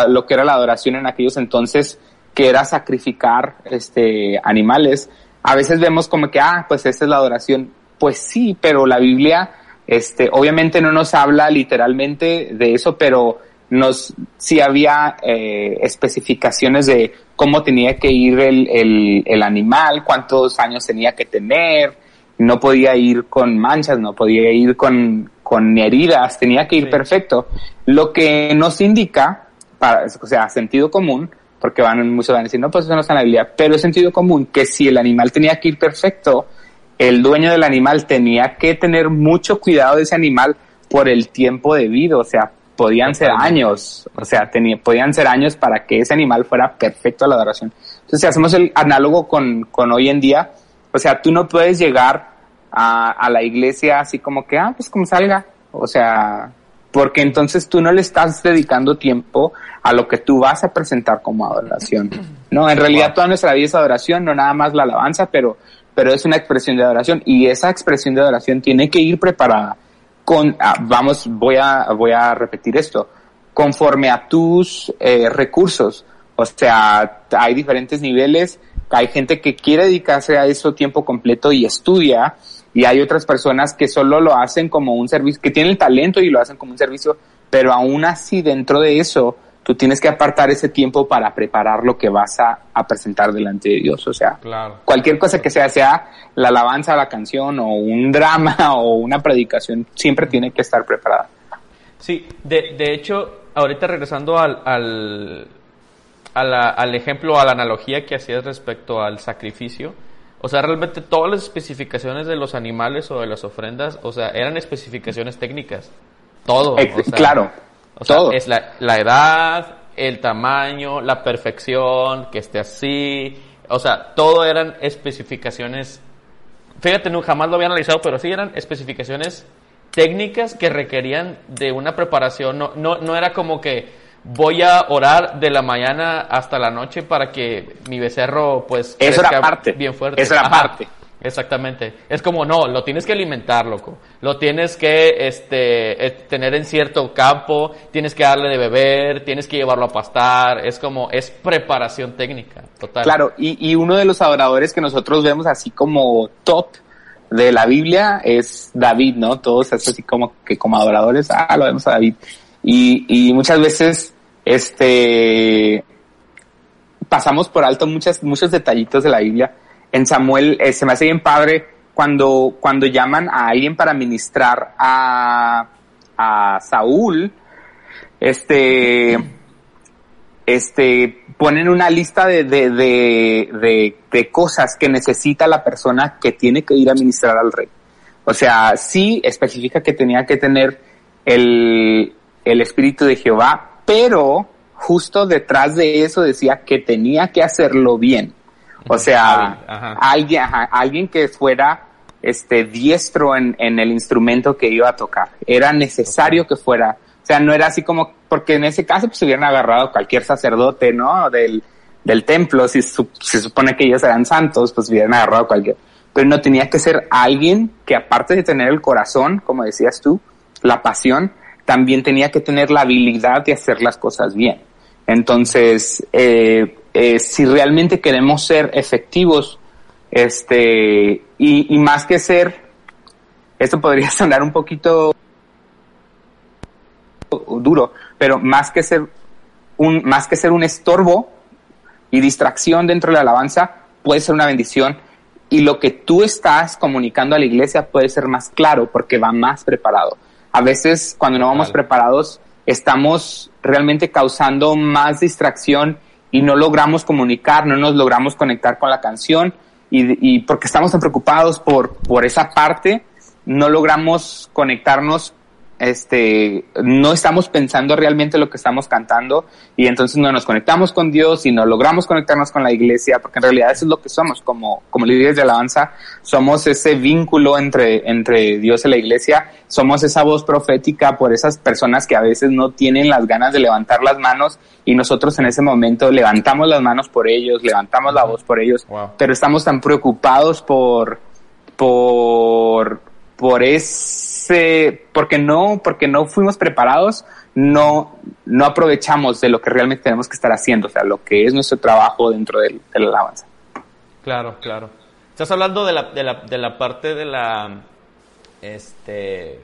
lo que era la adoración en aquellos entonces, que era sacrificar este, animales. A veces vemos como que, ah, pues esa es la adoración. Pues sí, pero la Biblia, este, obviamente no nos habla literalmente de eso, pero nos, sí había eh, especificaciones de cómo tenía que ir el, el, el animal, cuántos años tenía que tener, no podía ir con manchas, no podía ir con, con heridas, tenía que ir perfecto. Lo que nos indica, para, o sea, sentido común, porque van, muchos van a decir, no, pues eso no está en la Biblia, pero es sentido común que si el animal tenía que ir perfecto, el dueño del animal tenía que tener mucho cuidado de ese animal por el tiempo debido, o sea, podían ser años, o sea, tenía, podían ser años para que ese animal fuera perfecto a la adoración. Entonces, si hacemos el análogo con, con hoy en día, o sea, tú no puedes llegar a, a la iglesia así como que, ah, pues como salga. O sea, porque entonces tú no le estás dedicando tiempo a lo que tú vas a presentar como adoración. No, en realidad toda nuestra vida es adoración, no nada más la alabanza, pero, pero es una expresión de adoración y esa expresión de adoración tiene que ir preparada con, ah, vamos, voy a, voy a repetir esto, conforme a tus eh, recursos. O sea, hay diferentes niveles hay gente que quiere dedicarse a eso tiempo completo y estudia, y hay otras personas que solo lo hacen como un servicio, que tienen el talento y lo hacen como un servicio, pero aún así dentro de eso, tú tienes que apartar ese tiempo para preparar lo que vas a, presentar delante de Dios. O sea, cualquier cosa que sea, sea la alabanza, la canción o un drama o una predicación, siempre tiene que estar preparada. Sí, de, de hecho, ahorita regresando al, al, al ejemplo, a la analogía que hacías respecto al sacrificio, o sea, realmente todas las especificaciones de los animales o de las ofrendas, o sea, eran especificaciones técnicas. Todo. claro. O sea, es la, la, edad, el tamaño, la perfección, que esté así. O sea, todo eran especificaciones. Fíjate, no, jamás lo había analizado, pero sí eran especificaciones técnicas que requerían de una preparación. No, no, no era como que voy a orar de la mañana hasta la noche para que mi becerro pues eso era parte. bien fuerte. Eso era parte. exactamente. Es como no lo tienes que alimentar loco. Lo tienes que este eh, tener en cierto campo tienes que darle de beber tienes que llevarlo a pastar. Es como es preparación técnica total. Claro y, y uno de los adoradores que nosotros vemos así como top de la Biblia es David no todos así como que como adoradores ah lo vemos a David. Y, y muchas veces, este, pasamos por alto muchas, muchos detallitos de la Biblia. En Samuel eh, se me hace bien padre cuando, cuando llaman a alguien para ministrar a, a Saúl, este, este, ponen una lista de, de, de, de, cosas que necesita la persona que tiene que ir a ministrar al rey. O sea, sí especifica que tenía que tener el, el Espíritu de Jehová, pero justo detrás de eso decía que tenía que hacerlo bien. O sea, alguien, alguien que fuera este diestro en, en, el instrumento que iba a tocar. Era necesario que fuera, o sea, no era así como, porque en ese caso pues hubieran agarrado cualquier sacerdote, ¿no? Del, del templo, si se supone que ellos eran santos, pues hubieran agarrado cualquier. Pero no tenía que ser alguien que aparte de tener el corazón, como decías tú, la pasión, también tenía que tener la habilidad de hacer las cosas bien. Entonces, eh, eh, si realmente queremos ser efectivos, este, y, y, más que ser, esto podría sonar un poquito duro, pero más que ser un, más que ser un estorbo y distracción dentro de la alabanza, puede ser una bendición y lo que tú estás comunicando a la iglesia puede ser más claro porque va más preparado a veces cuando no vamos preparados estamos realmente causando más distracción y no logramos comunicar, no nos logramos conectar con la canción y, y porque estamos tan preocupados por, por esa parte no logramos conectarnos este, no estamos pensando realmente lo que estamos cantando y entonces no nos conectamos con Dios y no logramos conectarnos con la iglesia, porque en realidad eso es lo que somos como, como líderes de alabanza, somos ese vínculo entre, entre Dios y la iglesia, somos esa voz profética por esas personas que a veces no tienen las ganas de levantar las manos y nosotros en ese momento levantamos las manos por ellos, levantamos la voz por ellos, pero estamos tan preocupados por, por, por ese, porque no, porque no fuimos preparados, no, no aprovechamos de lo que realmente tenemos que estar haciendo, o sea, lo que es nuestro trabajo dentro de, la alabanza. Claro, claro. Estás hablando de la, de la, de la parte de la este,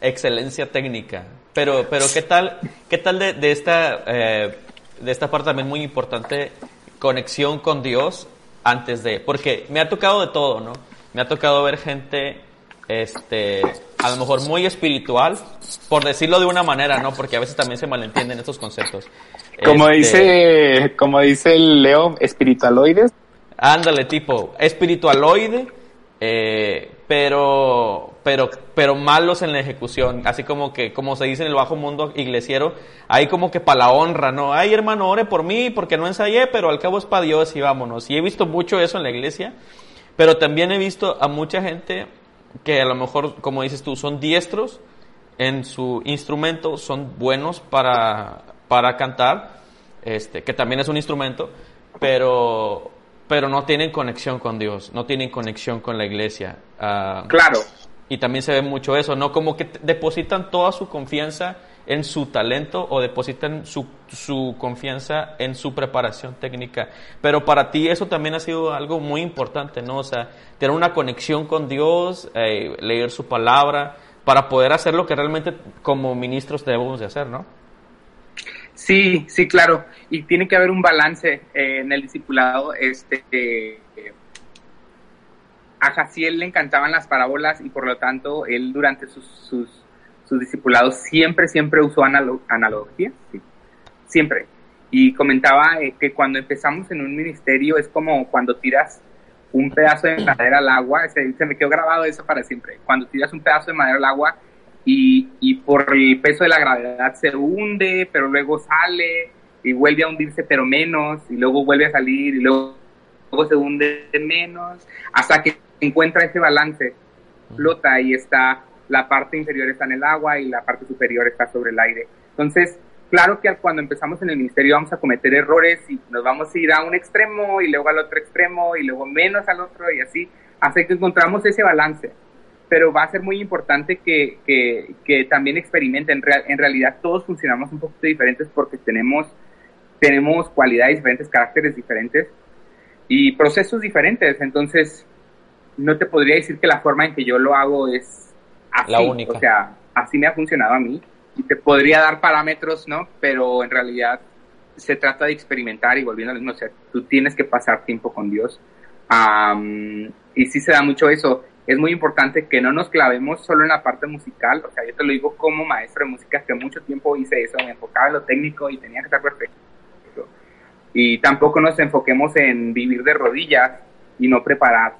excelencia técnica, pero, pero ¿qué tal, qué tal de, de esta, eh, de esta parte también muy importante, conexión con Dios antes de, porque me ha tocado de todo, ¿no? Me ha tocado ver gente este, a lo mejor muy espiritual, por decirlo de una manera, ¿no? Porque a veces también se malentienden estos conceptos. Como este, dice, como dice el Leo, espiritualoides. Ándale, tipo, espiritualoide, eh, pero, pero, pero malos en la ejecución, así como que, como se dice en el bajo mundo iglesiero, hay como que para la honra, ¿no? Ay, hermano, ore por mí porque no ensayé, pero al cabo es para Dios y vámonos. Y he visto mucho eso en la iglesia, pero también he visto a mucha gente que a lo mejor, como dices tú, son diestros en su instrumento, son buenos para, para cantar, este, que también es un instrumento, pero, pero no tienen conexión con Dios, no tienen conexión con la iglesia. Ah, claro. Y también se ve mucho eso, ¿no? Como que depositan toda su confianza en su talento o depositan su, su, confianza en su preparación técnica. Pero para ti eso también ha sido algo muy importante, ¿no? O sea, tener una conexión con Dios, eh, leer su palabra, para poder hacer lo que realmente como ministros debemos de hacer, ¿no? Sí, sí, claro. Y tiene que haber un balance eh, en el discipulado. Este, eh, a Jaciel le encantaban las parábolas y por lo tanto él durante sus, sus sus discipulados siempre, siempre usó analogía, siempre. Y comentaba eh, que cuando empezamos en un ministerio es como cuando tiras un pedazo de madera al agua, se, me quedó grabado eso para siempre, cuando tiras un pedazo de madera al agua y, y por el peso de la gravedad se hunde, pero luego sale y vuelve a hundirse pero menos, y luego vuelve a salir y luego, luego se hunde menos, hasta que encuentra ese balance, flota y está la parte inferior está en el agua y la parte superior está sobre el aire. Entonces, claro que cuando empezamos en el ministerio vamos a cometer errores y nos vamos a ir a un extremo y luego al otro extremo y luego menos al otro y así, hasta que encontramos ese balance. Pero va a ser muy importante que, que, también experimenten. En, realidad todos funcionamos un poquito diferentes porque tenemos, tenemos cualidades diferentes, caracteres diferentes y procesos diferentes. Entonces, no te podría decir que la forma en que yo lo hago es así, la única. O sea, así me ha funcionado a mí. Y te podría dar parámetros, ¿no? Pero en realidad se trata de experimentar y volviendo al mismo, o sea, tú tienes que pasar tiempo con Dios. y sí se da mucho eso. Es muy importante que no nos clavemos solo en la parte musical, o sea, yo te lo digo como maestro de música, que mucho tiempo hice eso, me enfocaba en lo técnico y tenía que estar perfecto. Y tampoco nos enfoquemos en vivir de rodillas y no preparar,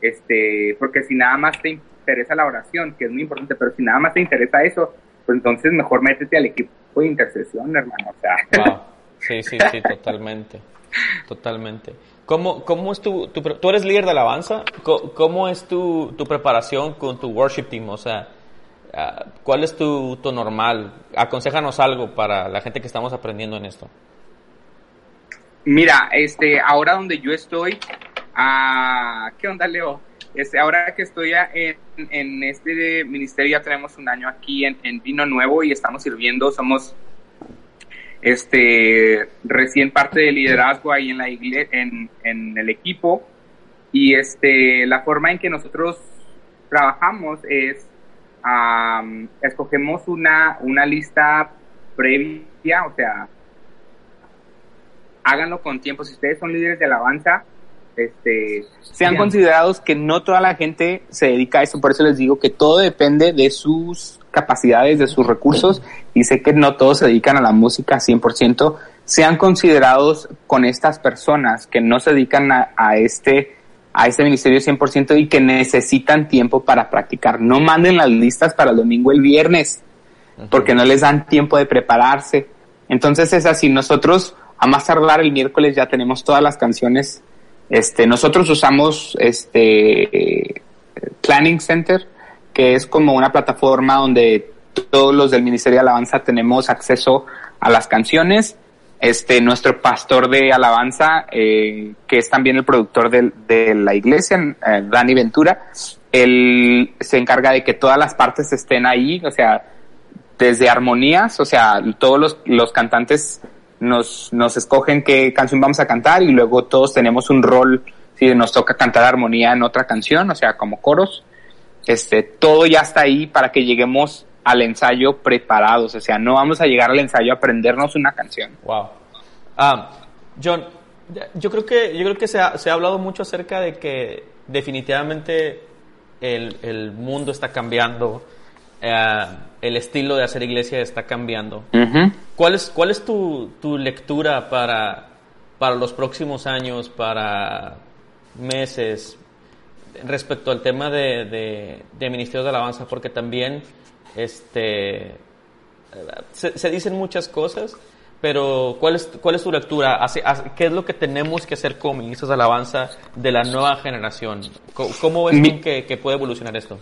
este, porque si nada más te interesa la oración, que es muy importante, pero si nada más te interesa eso, pues entonces mejor métete al equipo de intercesión, hermano. O sea. Sí, sí, sí, totalmente. Totalmente. ¿Cómo, cómo es tu, tú eres líder de alabanza? ¿Cómo, es tu, tu, preparación con tu worship team? O sea, ah, ¿cuál es tu, tu normal? Aconsejanos algo para la gente que estamos aprendiendo en esto. Mira, este, ahora donde yo estoy, ah, ¿qué onda, Leo? Este, ahora que estoy en, en este ministerio, ya tenemos un año aquí en, Vino Nuevo y estamos sirviendo, somos este recién parte de liderazgo ahí en la iglesia, en, en el equipo y este la forma en que nosotros trabajamos es escogemos una, una lista previa, o sea, háganlo con tiempo. Si ustedes son líderes de alabanza, este, sean considerados que no toda la gente se dedica a eso, por eso les digo que todo depende de sus capacidades, de sus recursos, y sé que no todos se dedican a la música 100%, sean considerados con estas personas que no se dedican a, este a este ministerio 100% y que necesitan tiempo para practicar. No manden las listas para el domingo el viernes, porque no les dan tiempo de prepararse. Entonces es así, nosotros a más tardar el miércoles ya tenemos todas las canciones. Este, nosotros usamos este Planning Center, que es como una plataforma donde todos los del Ministerio de Alabanza tenemos acceso a las canciones. Este, nuestro pastor de alabanza, eh, que es también el productor de, la iglesia, eh, Dani Ventura, él se encarga de que todas las partes estén ahí, o sea, desde armonías, o sea, todos los, los cantantes nos, nos escogen qué canción vamos a cantar y luego todos tenemos un rol, si nos toca cantar armonía en otra canción, o sea, como coros, este, todo ya está ahí para que lleguemos al ensayo preparados, o sea, no vamos a llegar al ensayo a aprendernos una canción. Wow. Ah, John, yo creo que yo creo que se ha, se ha hablado mucho acerca de que definitivamente el, el mundo está cambiando, eh, el estilo de hacer iglesia está cambiando. ¿Cuál es cuál es tu, tu lectura para para los próximos años, para meses, respecto al tema de, de, de Ministerio de Alabanza? Porque también este, se, dicen muchas cosas, pero ¿cuál es, cuál es tu lectura? ¿Qué es lo que tenemos que hacer como ministros de alabanza de la nueva generación? ¿Cómo, ves que, puede evolucionar esto?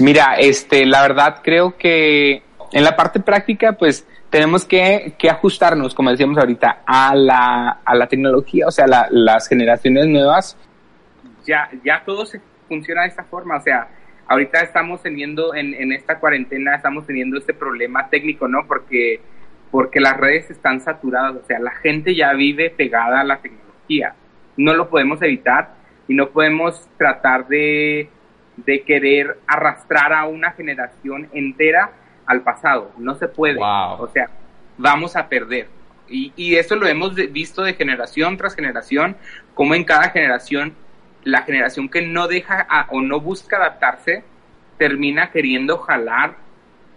Mira, este, la verdad creo que en la parte práctica, pues tenemos que, ajustarnos, como decíamos ahorita, a la, a la tecnología, o sea, las generaciones nuevas, ya, ya todo se funciona de esta forma, o sea, ahorita estamos teniendo en, en esta cuarentena, estamos teniendo este problema técnico, ¿no? Porque, porque las redes están saturadas, o sea, la gente ya vive pegada a la tecnología. No lo podemos evitar y no podemos tratar de, de querer arrastrar a una generación entera al pasado. No se puede. O sea, vamos a perder. Y, y eso lo hemos visto de generación tras generación, como en cada generación la generación que no deja o no busca adaptarse termina queriendo jalar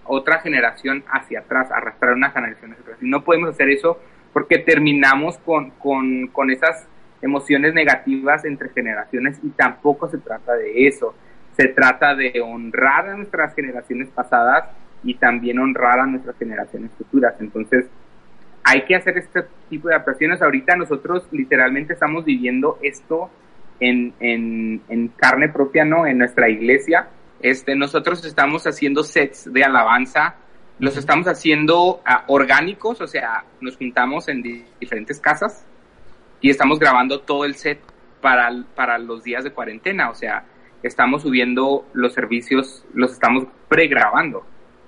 otra generación hacia atrás, arrastrar una generación hacia atrás. Y no podemos hacer eso porque terminamos con, con, con esas emociones negativas entre generaciones y tampoco se trata de eso. Se trata de honrar a nuestras generaciones pasadas y también honrar a nuestras generaciones futuras. Entonces, hay que hacer este tipo de adaptaciones. Ahorita nosotros literalmente estamos viviendo esto en, en, carne propia, ¿no? En nuestra iglesia. Este, nosotros estamos haciendo sets de alabanza, los estamos haciendo ah, orgánicos, o sea, nos juntamos en diferentes casas y estamos grabando todo el set para, para los días de cuarentena, o sea, estamos subiendo los servicios, los estamos pregrabando.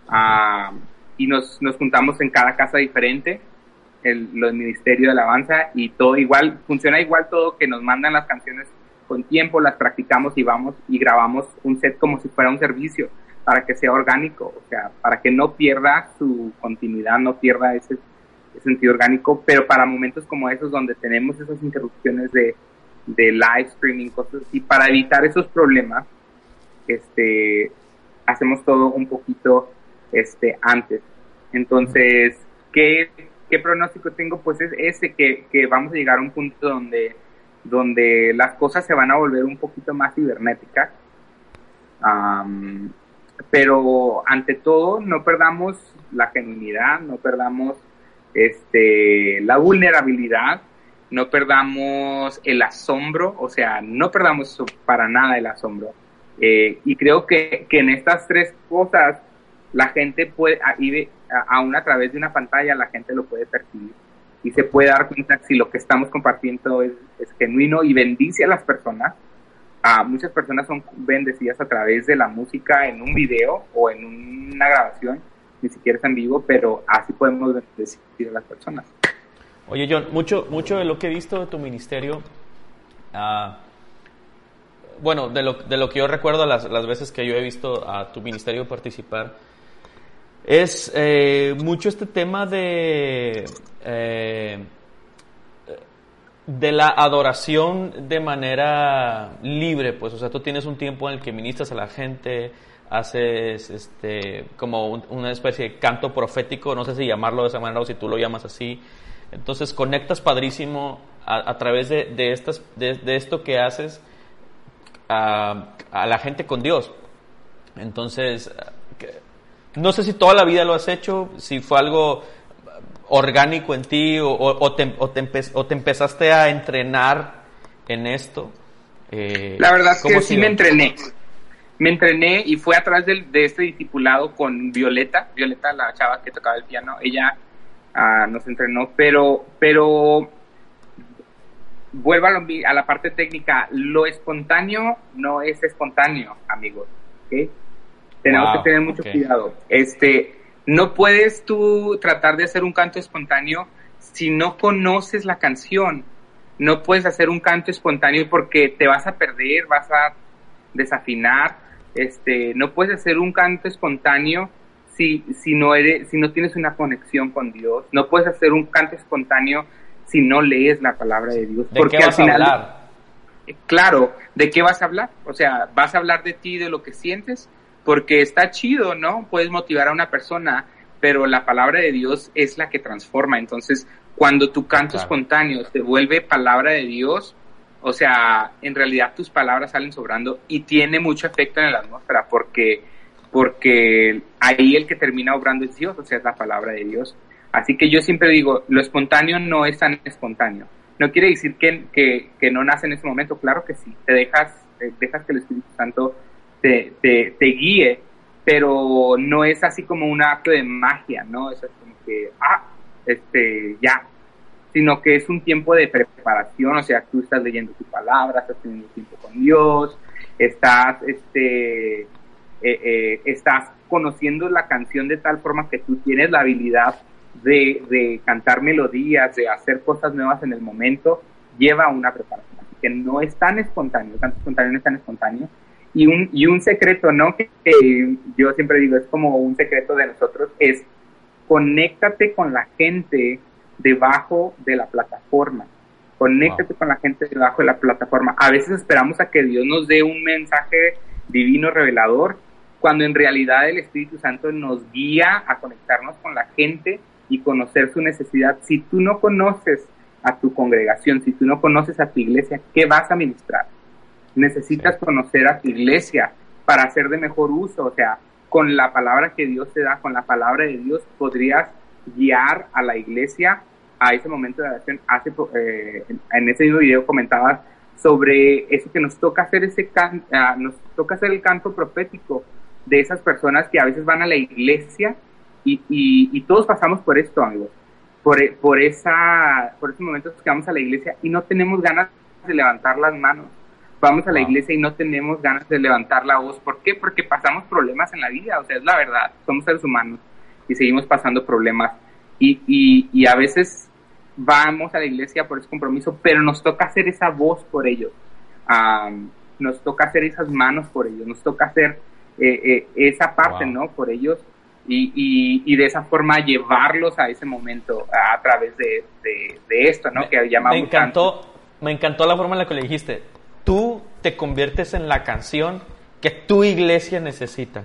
Uh, y nos, nos juntamos en cada casa diferente, el, los ministerio de alabanza y todo igual, funciona igual todo que nos mandan las canciones con tiempo, las practicamos y vamos y grabamos un set como si fuera un servicio para que sea orgánico, o sea, para que no pierda su continuidad, no pierda ese, sentido orgánico, pero para momentos como esos donde tenemos esas interrupciones de, de live streaming, cosas así, para evitar esos problemas, este, hacemos todo un poquito este, antes. Entonces, ¿qué, qué pronóstico tengo? Pues es ese, que, que vamos a llegar a un punto donde donde las cosas se van a volver un poquito más cibernéticas. pero ante todo, no perdamos la genuinidad, no perdamos este, la vulnerabilidad, no perdamos el asombro, o sea, no perdamos para nada el asombro. Eh, y creo que, que, en estas tres cosas la gente puede, aún a través de una pantalla, la gente lo puede percibir y se puede dar cuenta si lo que estamos compartiendo es, genuino y bendice a las personas. a muchas personas son bendecidas a través de la música en un video o en una grabación, ni siquiera es en vivo, pero así podemos bendecir a las personas. Oye, John, mucho, mucho de lo que he visto de tu ministerio, uh, bueno, de lo, de lo que yo recuerdo las, las veces que yo he visto a tu ministerio participar, es eh, mucho este tema de, eh, de la adoración de manera libre, pues, o sea, tú tienes un tiempo en el que ministras a la gente, haces este, como una especie de canto profético, no sé si llamarlo de esa manera o si tú lo llamas así, entonces conectas padrísimo a, través de, de, estas, de, esto que haces a la gente con Dios. Entonces, no sé si toda la vida lo has hecho, si fue algo orgánico en ti o, o, te, o, te, empezaste a entrenar en esto. Eh, la verdad es que sí me entrené. Me entrené y fue a través de, este discipulado con Violeta, Violeta, la chava que tocaba el piano, ella ah, nos entrenó, pero, pero vuelvo a, la parte técnica, lo espontáneo no es espontáneo, amigos. Tenemos que tener mucho cuidado. Este, no puedes tú tratar de hacer un canto espontáneo si no conoces la canción. No puedes hacer un canto espontáneo porque te vas a perder, vas a desafinar. Este, no puedes hacer un canto espontáneo si, si, no eres, si no tienes una conexión con Dios. No puedes hacer un canto espontáneo si no lees la palabra de Dios. ¿De porque qué vas a hablar? Claro, ¿de qué vas a hablar? O sea, vas a hablar de ti, de lo que sientes, porque está chido, ¿no? Puedes motivar a una persona, pero la palabra de Dios es la que transforma. Entonces, cuando tu canto espontáneo se vuelve palabra de Dios, o sea, en realidad tus palabras salen sobrando y tiene mucho efecto en la atmósfera, porque, porque ahí el que termina obrando es Dios, o sea, es la palabra de Dios. Así que yo siempre digo, lo espontáneo no es tan espontáneo. No quiere decir que, que, no nace en ese momento, claro que sí, te dejas, dejas que el Espíritu Santo te, te, guíe, pero no es así como un acto de magia, ¿no? Es como que, ah, este, ya, sino que es un tiempo de preparación, o sea, tú estás leyendo tu palabra, estás teniendo tiempo con Dios, estás, este, eh, eh, estás conociendo la canción de tal forma que tú tienes la habilidad de, de, cantar melodías, de hacer cosas nuevas en el momento, lleva una preparación. Así que no es tan espontáneo, tanto espontáneo no es tan espontáneo, y un, y un secreto, ¿no? Que, yo siempre digo, es como un secreto de nosotros, es conéctate con la gente debajo de la plataforma. Conéctate con la gente debajo de la plataforma. A veces esperamos a que Dios nos dé un mensaje divino revelador, cuando en realidad el Espíritu Santo nos guía a conectarnos con la gente y conocer su necesidad. Si tú no conoces a tu congregación, si tú no conoces a tu iglesia, ¿qué vas a ministrar? necesitas conocer a tu iglesia para hacer de mejor uso, o sea, con la palabra que Dios te da, con la palabra de Dios, podrías guiar a la iglesia a ese momento de oración. Hace, eh, en ese mismo video comentabas sobre eso que nos toca hacer ese can, ah, nos toca hacer el canto profético de esas personas que a veces van a la iglesia y, y, todos pasamos por esto, amigos, por, por, esa, por esos momentos que vamos a la iglesia y no tenemos ganas de levantar las manos vamos a la iglesia y no tenemos ganas de levantar la voz. ¿Por qué? Porque pasamos problemas en la vida, o sea, es la verdad, somos seres humanos y seguimos pasando problemas. Y, y, y a veces vamos a la iglesia por ese compromiso, pero nos toca hacer esa voz por ellos, nos toca hacer esas manos por ellos, nos toca hacer eh, eh, esa parte, ¿no? Por ellos y, y, y, de esa forma llevarlos a ese momento a, través de, de, esto, ¿no? que llamamos. Me encantó, me encantó la forma en la que le dijiste tú te conviertes en la canción que tu iglesia necesita.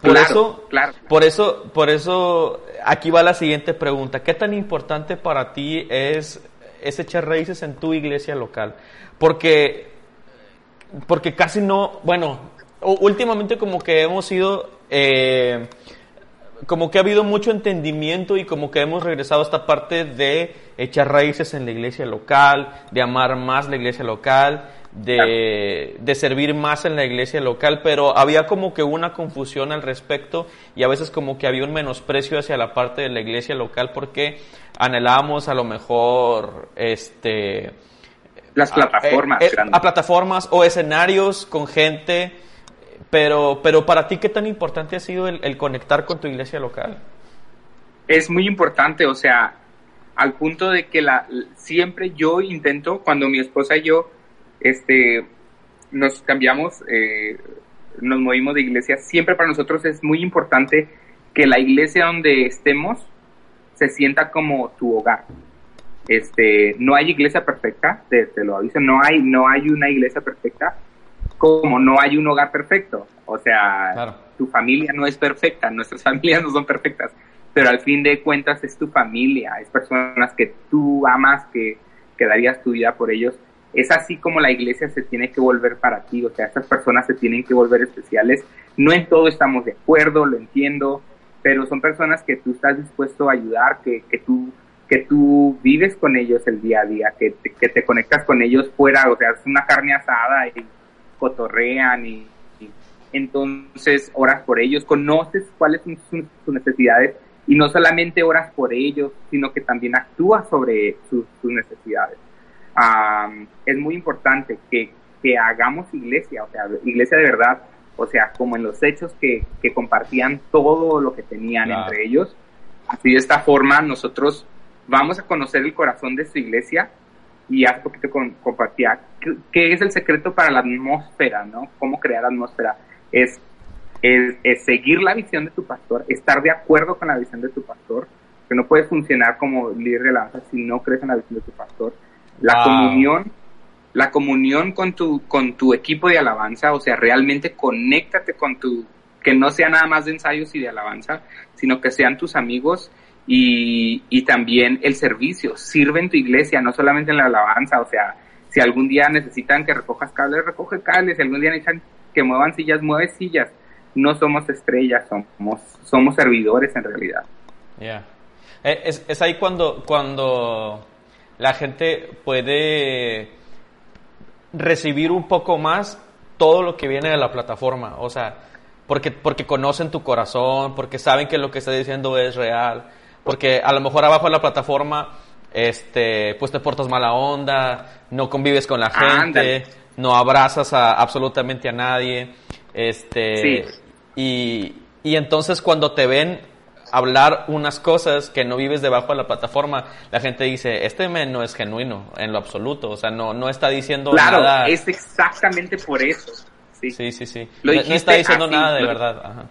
Por eso, por eso, por eso, aquí va la siguiente pregunta. ¿Qué tan importante para ti es, es echar raíces en tu iglesia local? Porque, porque casi no, bueno, últimamente como que hemos ido, eh, como que ha habido mucho entendimiento y como que hemos regresado a esta parte de echar raíces en la iglesia local, de amar más la iglesia local, de, de, servir más en la iglesia local, pero había como que una confusión al respecto y a veces como que había un menosprecio hacia la parte de la iglesia local porque anhelábamos a lo mejor este las plataformas eh, a plataformas o escenarios con gente pero, pero para ti, ¿qué tan importante ha sido el, conectar con tu iglesia local? Es muy importante, o sea, al punto de que la, siempre yo intento, cuando mi esposa y yo este, nos cambiamos, eh, nos movimos de iglesia, siempre para nosotros es muy importante que la iglesia donde estemos se sienta como tu hogar. Este, no hay iglesia perfecta, te, te lo aviso, no hay, no hay una iglesia perfecta, como no hay un hogar perfecto. O sea, tu familia no es perfecta, nuestras familias no son perfectas, pero al fin de cuentas es tu familia, es personas que tú amas, que, que darías tu vida por ellos. es así como la iglesia se tiene que volver para ti, o sea, estas personas se tienen que volver especiales. No en todo estamos de acuerdo, lo entiendo, pero son personas que tú estás dispuesto a ayudar, que, que tú que tú vives con ellos el día a día, que te, que te conectas con ellos fuera, o sea, es una carne asada y cotorrean y, entonces oras por ellos, conoces cuáles son sus, necesidades y no solamente oras por ellos, sino que también actúas sobre sus, necesidades. es muy importante que, que hagamos iglesia, o sea, iglesia de verdad, o sea, como en los hechos que, que compartían todo lo que tenían entre ellos. Así de esta forma nosotros vamos a conocer el corazón de su iglesia y hace poquito con, compartía qué, es el secreto para la atmósfera, ¿no? Cómo crear atmósfera. Es, es, seguir la visión de tu pastor, estar de acuerdo con la visión de tu pastor, que no puedes funcionar como líder de alabanza si no crees en la visión de tu pastor. La comunión, la comunión con tu, con tu equipo de alabanza, o sea, realmente conéctate con tu, que no sea nada más de ensayos y de alabanza, sino que sean tus amigos y, y también el servicio. Sirve en tu iglesia, no solamente en la alabanza, o sea, si algún día necesitan que recojas cables, recoge cables, si algún día necesitan que muevan sillas, mueve sillas. No somos estrellas, somos, somos servidores en realidad. Ya. Eh, es, es ahí cuando, cuando la gente puede recibir un poco más todo lo que viene de la plataforma. O sea, porque, porque conocen tu corazón, porque saben que lo que está diciendo es real, porque a lo mejor abajo de la plataforma, este, pues te portas mala onda, no convives con la gente, no abrazas a, absolutamente a nadie, este, y, y entonces cuando te ven hablar unas cosas que no vives debajo de la plataforma, la gente dice, este men no es genuino en lo absoluto, o sea, no, no está diciendo claro, nada. es exactamente por eso. Sí, sí, sí. sí. no, está diciendo nada de verdad. Ajá.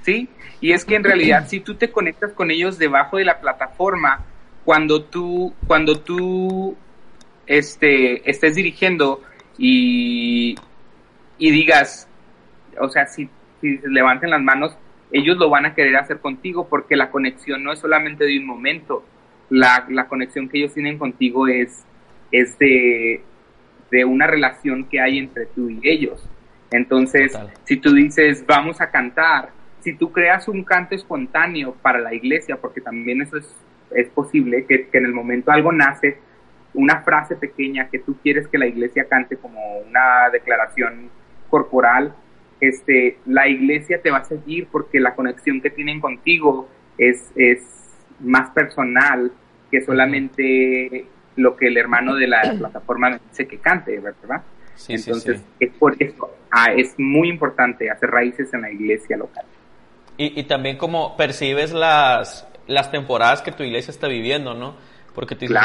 Sí, y es que en realidad si tú te conectas con ellos debajo de la plataforma, cuando tú, cuando tú este, estés dirigiendo y, y digas, o sea, si, si levanten las manos, ellos lo van a querer hacer contigo porque la conexión no es solamente de un momento, la, la conexión que ellos tienen contigo es, es de, de una relación que hay entre tú y ellos. Entonces, si tú dices, vamos a cantar, si tú creas un canto espontáneo para la iglesia, porque también eso es, es posible, que, en el momento algo nace, una frase pequeña que tú quieres que la iglesia cante como una declaración corporal, este, la iglesia te va a seguir porque la conexión que tienen contigo es, es más personal que solamente lo que el hermano de la plataforma dice que cante, ¿verdad? Entonces, es por eso, ah, es muy importante hacer raíces en la iglesia local. Y, y también como percibes las, las temporadas que tu iglesia está viviendo, ¿no? Porque tú dices,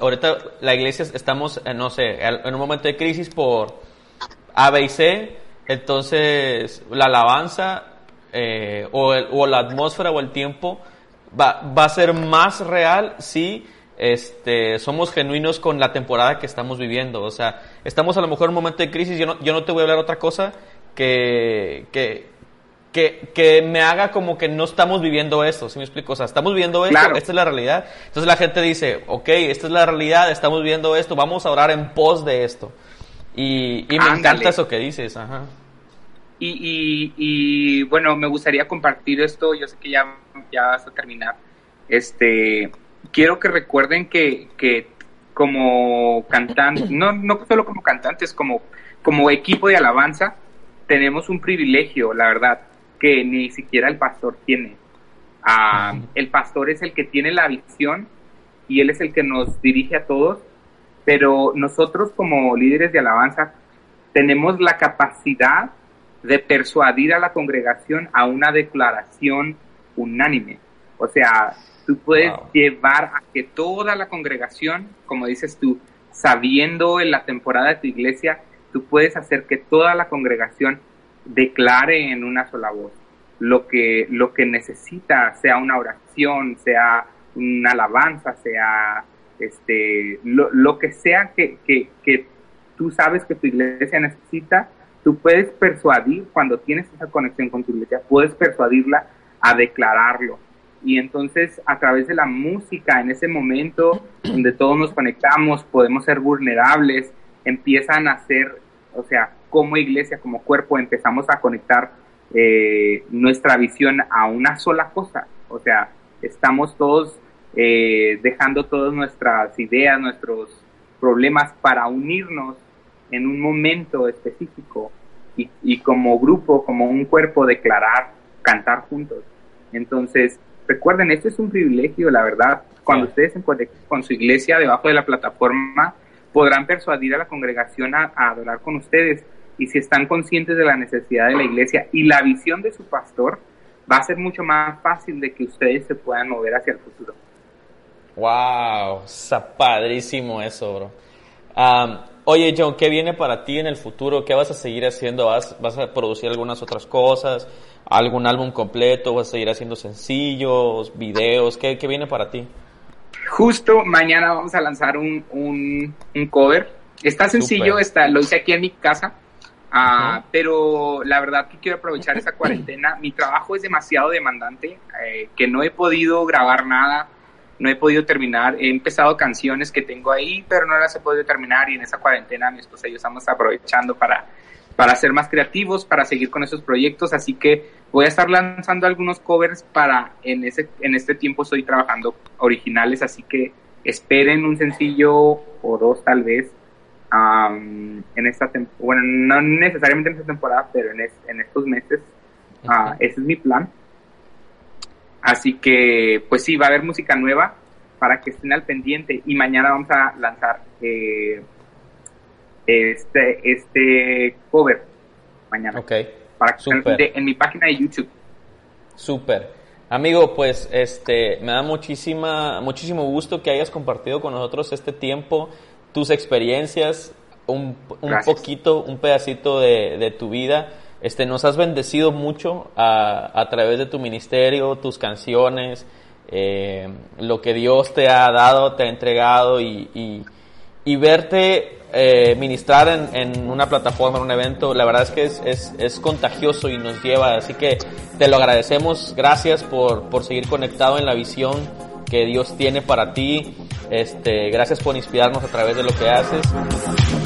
ahorita, la iglesia estamos, no sé, en un momento de crisis por A, B y C, entonces la alabanza eh, o, o, la atmósfera o el tiempo va, va a ser más real si este, somos genuinos con la temporada que estamos viviendo. O sea, estamos a lo mejor en un momento de crisis, yo no, yo no te voy a hablar otra cosa que, que, que, me haga como que no estamos viviendo esto, ¿sí me explico? O sea, estamos viviendo esto, esta es la realidad. Entonces la gente dice, ok, esta es la realidad, estamos viviendo esto, vamos a orar en pos de esto. Y, me encanta eso que dices, ajá. Y, y, bueno, me gustaría compartir esto, yo sé que ya, ya vas a terminar. Este, quiero que recuerden que, que como cantantes, no, no solo como cantantes, como, como equipo de alabanza, tenemos un privilegio, la verdad que ni siquiera el pastor tiene. Ah, el pastor es el que tiene la visión y él es el que nos dirige a todos, pero nosotros como líderes de alabanza tenemos la capacidad de persuadir a la congregación a una declaración unánime. O sea, tú puedes llevar a que toda la congregación, como dices tú, sabiendo en la temporada de tu iglesia, tú puedes hacer que toda la congregación declare en una sola voz lo que, lo que necesita, sea una oración, sea una alabanza, sea este, lo, que sea que, que, que, tú sabes que tu iglesia necesita, tú puedes persuadir, cuando tienes esa conexión con tu iglesia, puedes persuadirla a declararlo. y entonces a través de la música, en ese momento donde todos nos conectamos, podemos ser vulnerables, empiezan a ser, o sea, como iglesia, como cuerpo, empezamos a conectar eh, nuestra visión a una sola cosa. O sea, estamos todos eh, dejando todas nuestras ideas, nuestros problemas para unirnos en un momento específico y, y como grupo, como un cuerpo, declarar, cantar juntos. Entonces, recuerden, esto es un privilegio, la verdad. Cuando ustedes se conecten con su iglesia debajo de la plataforma, podrán persuadir a la congregación a, adorar con ustedes. Y si están conscientes de la necesidad de la iglesia y la visión de su pastor, va a ser mucho más fácil de que ustedes se puedan mover hacia el futuro. Wow, está padrísimo eso, bro. oye, John, ¿qué viene para ti en el futuro? ¿Qué vas a seguir haciendo? ¿Vas, vas a producir algunas otras cosas? ¿Algún álbum completo? ¿Vas a seguir haciendo sencillos, videos? ¿Qué, qué viene para ti? Justo mañana vamos a lanzar un, un, un cover. Está sencillo, está, lo hice aquí en mi casa. Uh, pero la verdad que quiero aprovechar esa cuarentena. Mi trabajo es demasiado demandante, eh, que no he podido grabar nada no he podido terminar. He empezado canciones que tengo ahí, pero no las he podido terminar y en esa cuarentena mi esposa y yo estamos aprovechando para, para ser más creativos, para seguir con esos proyectos, así que voy a estar lanzando algunos covers para en ese en este tiempo estoy trabajando originales, así que esperen un sencillo o dos tal vez en esta bueno no necesariamente en esta temporada, pero en, en estos meses. Uh, ese es mi plan. Así que, pues sí, va a haber música nueva para que estén al pendiente y mañana vamos a lanzar eh, este, este cover. Mañana. Ok. Para que en mi página de YouTube. Súper. Amigo, pues este me da muchísima, muchísimo gusto que hayas compartido con nosotros este tiempo, tus experiencias, un, un poquito, un pedacito de, de tu vida. Este, nos has bendecido mucho a, a través de tu ministerio, tus canciones, eh, lo que Dios te ha dado, te ha entregado y, y, y verte eh, ministrar en, en, una plataforma, en un evento, la verdad es que es, es, es, contagioso y nos lleva, así que te lo agradecemos, gracias por, por seguir conectado en la visión que Dios tiene para ti, este, gracias por inspirarnos a través de lo que haces.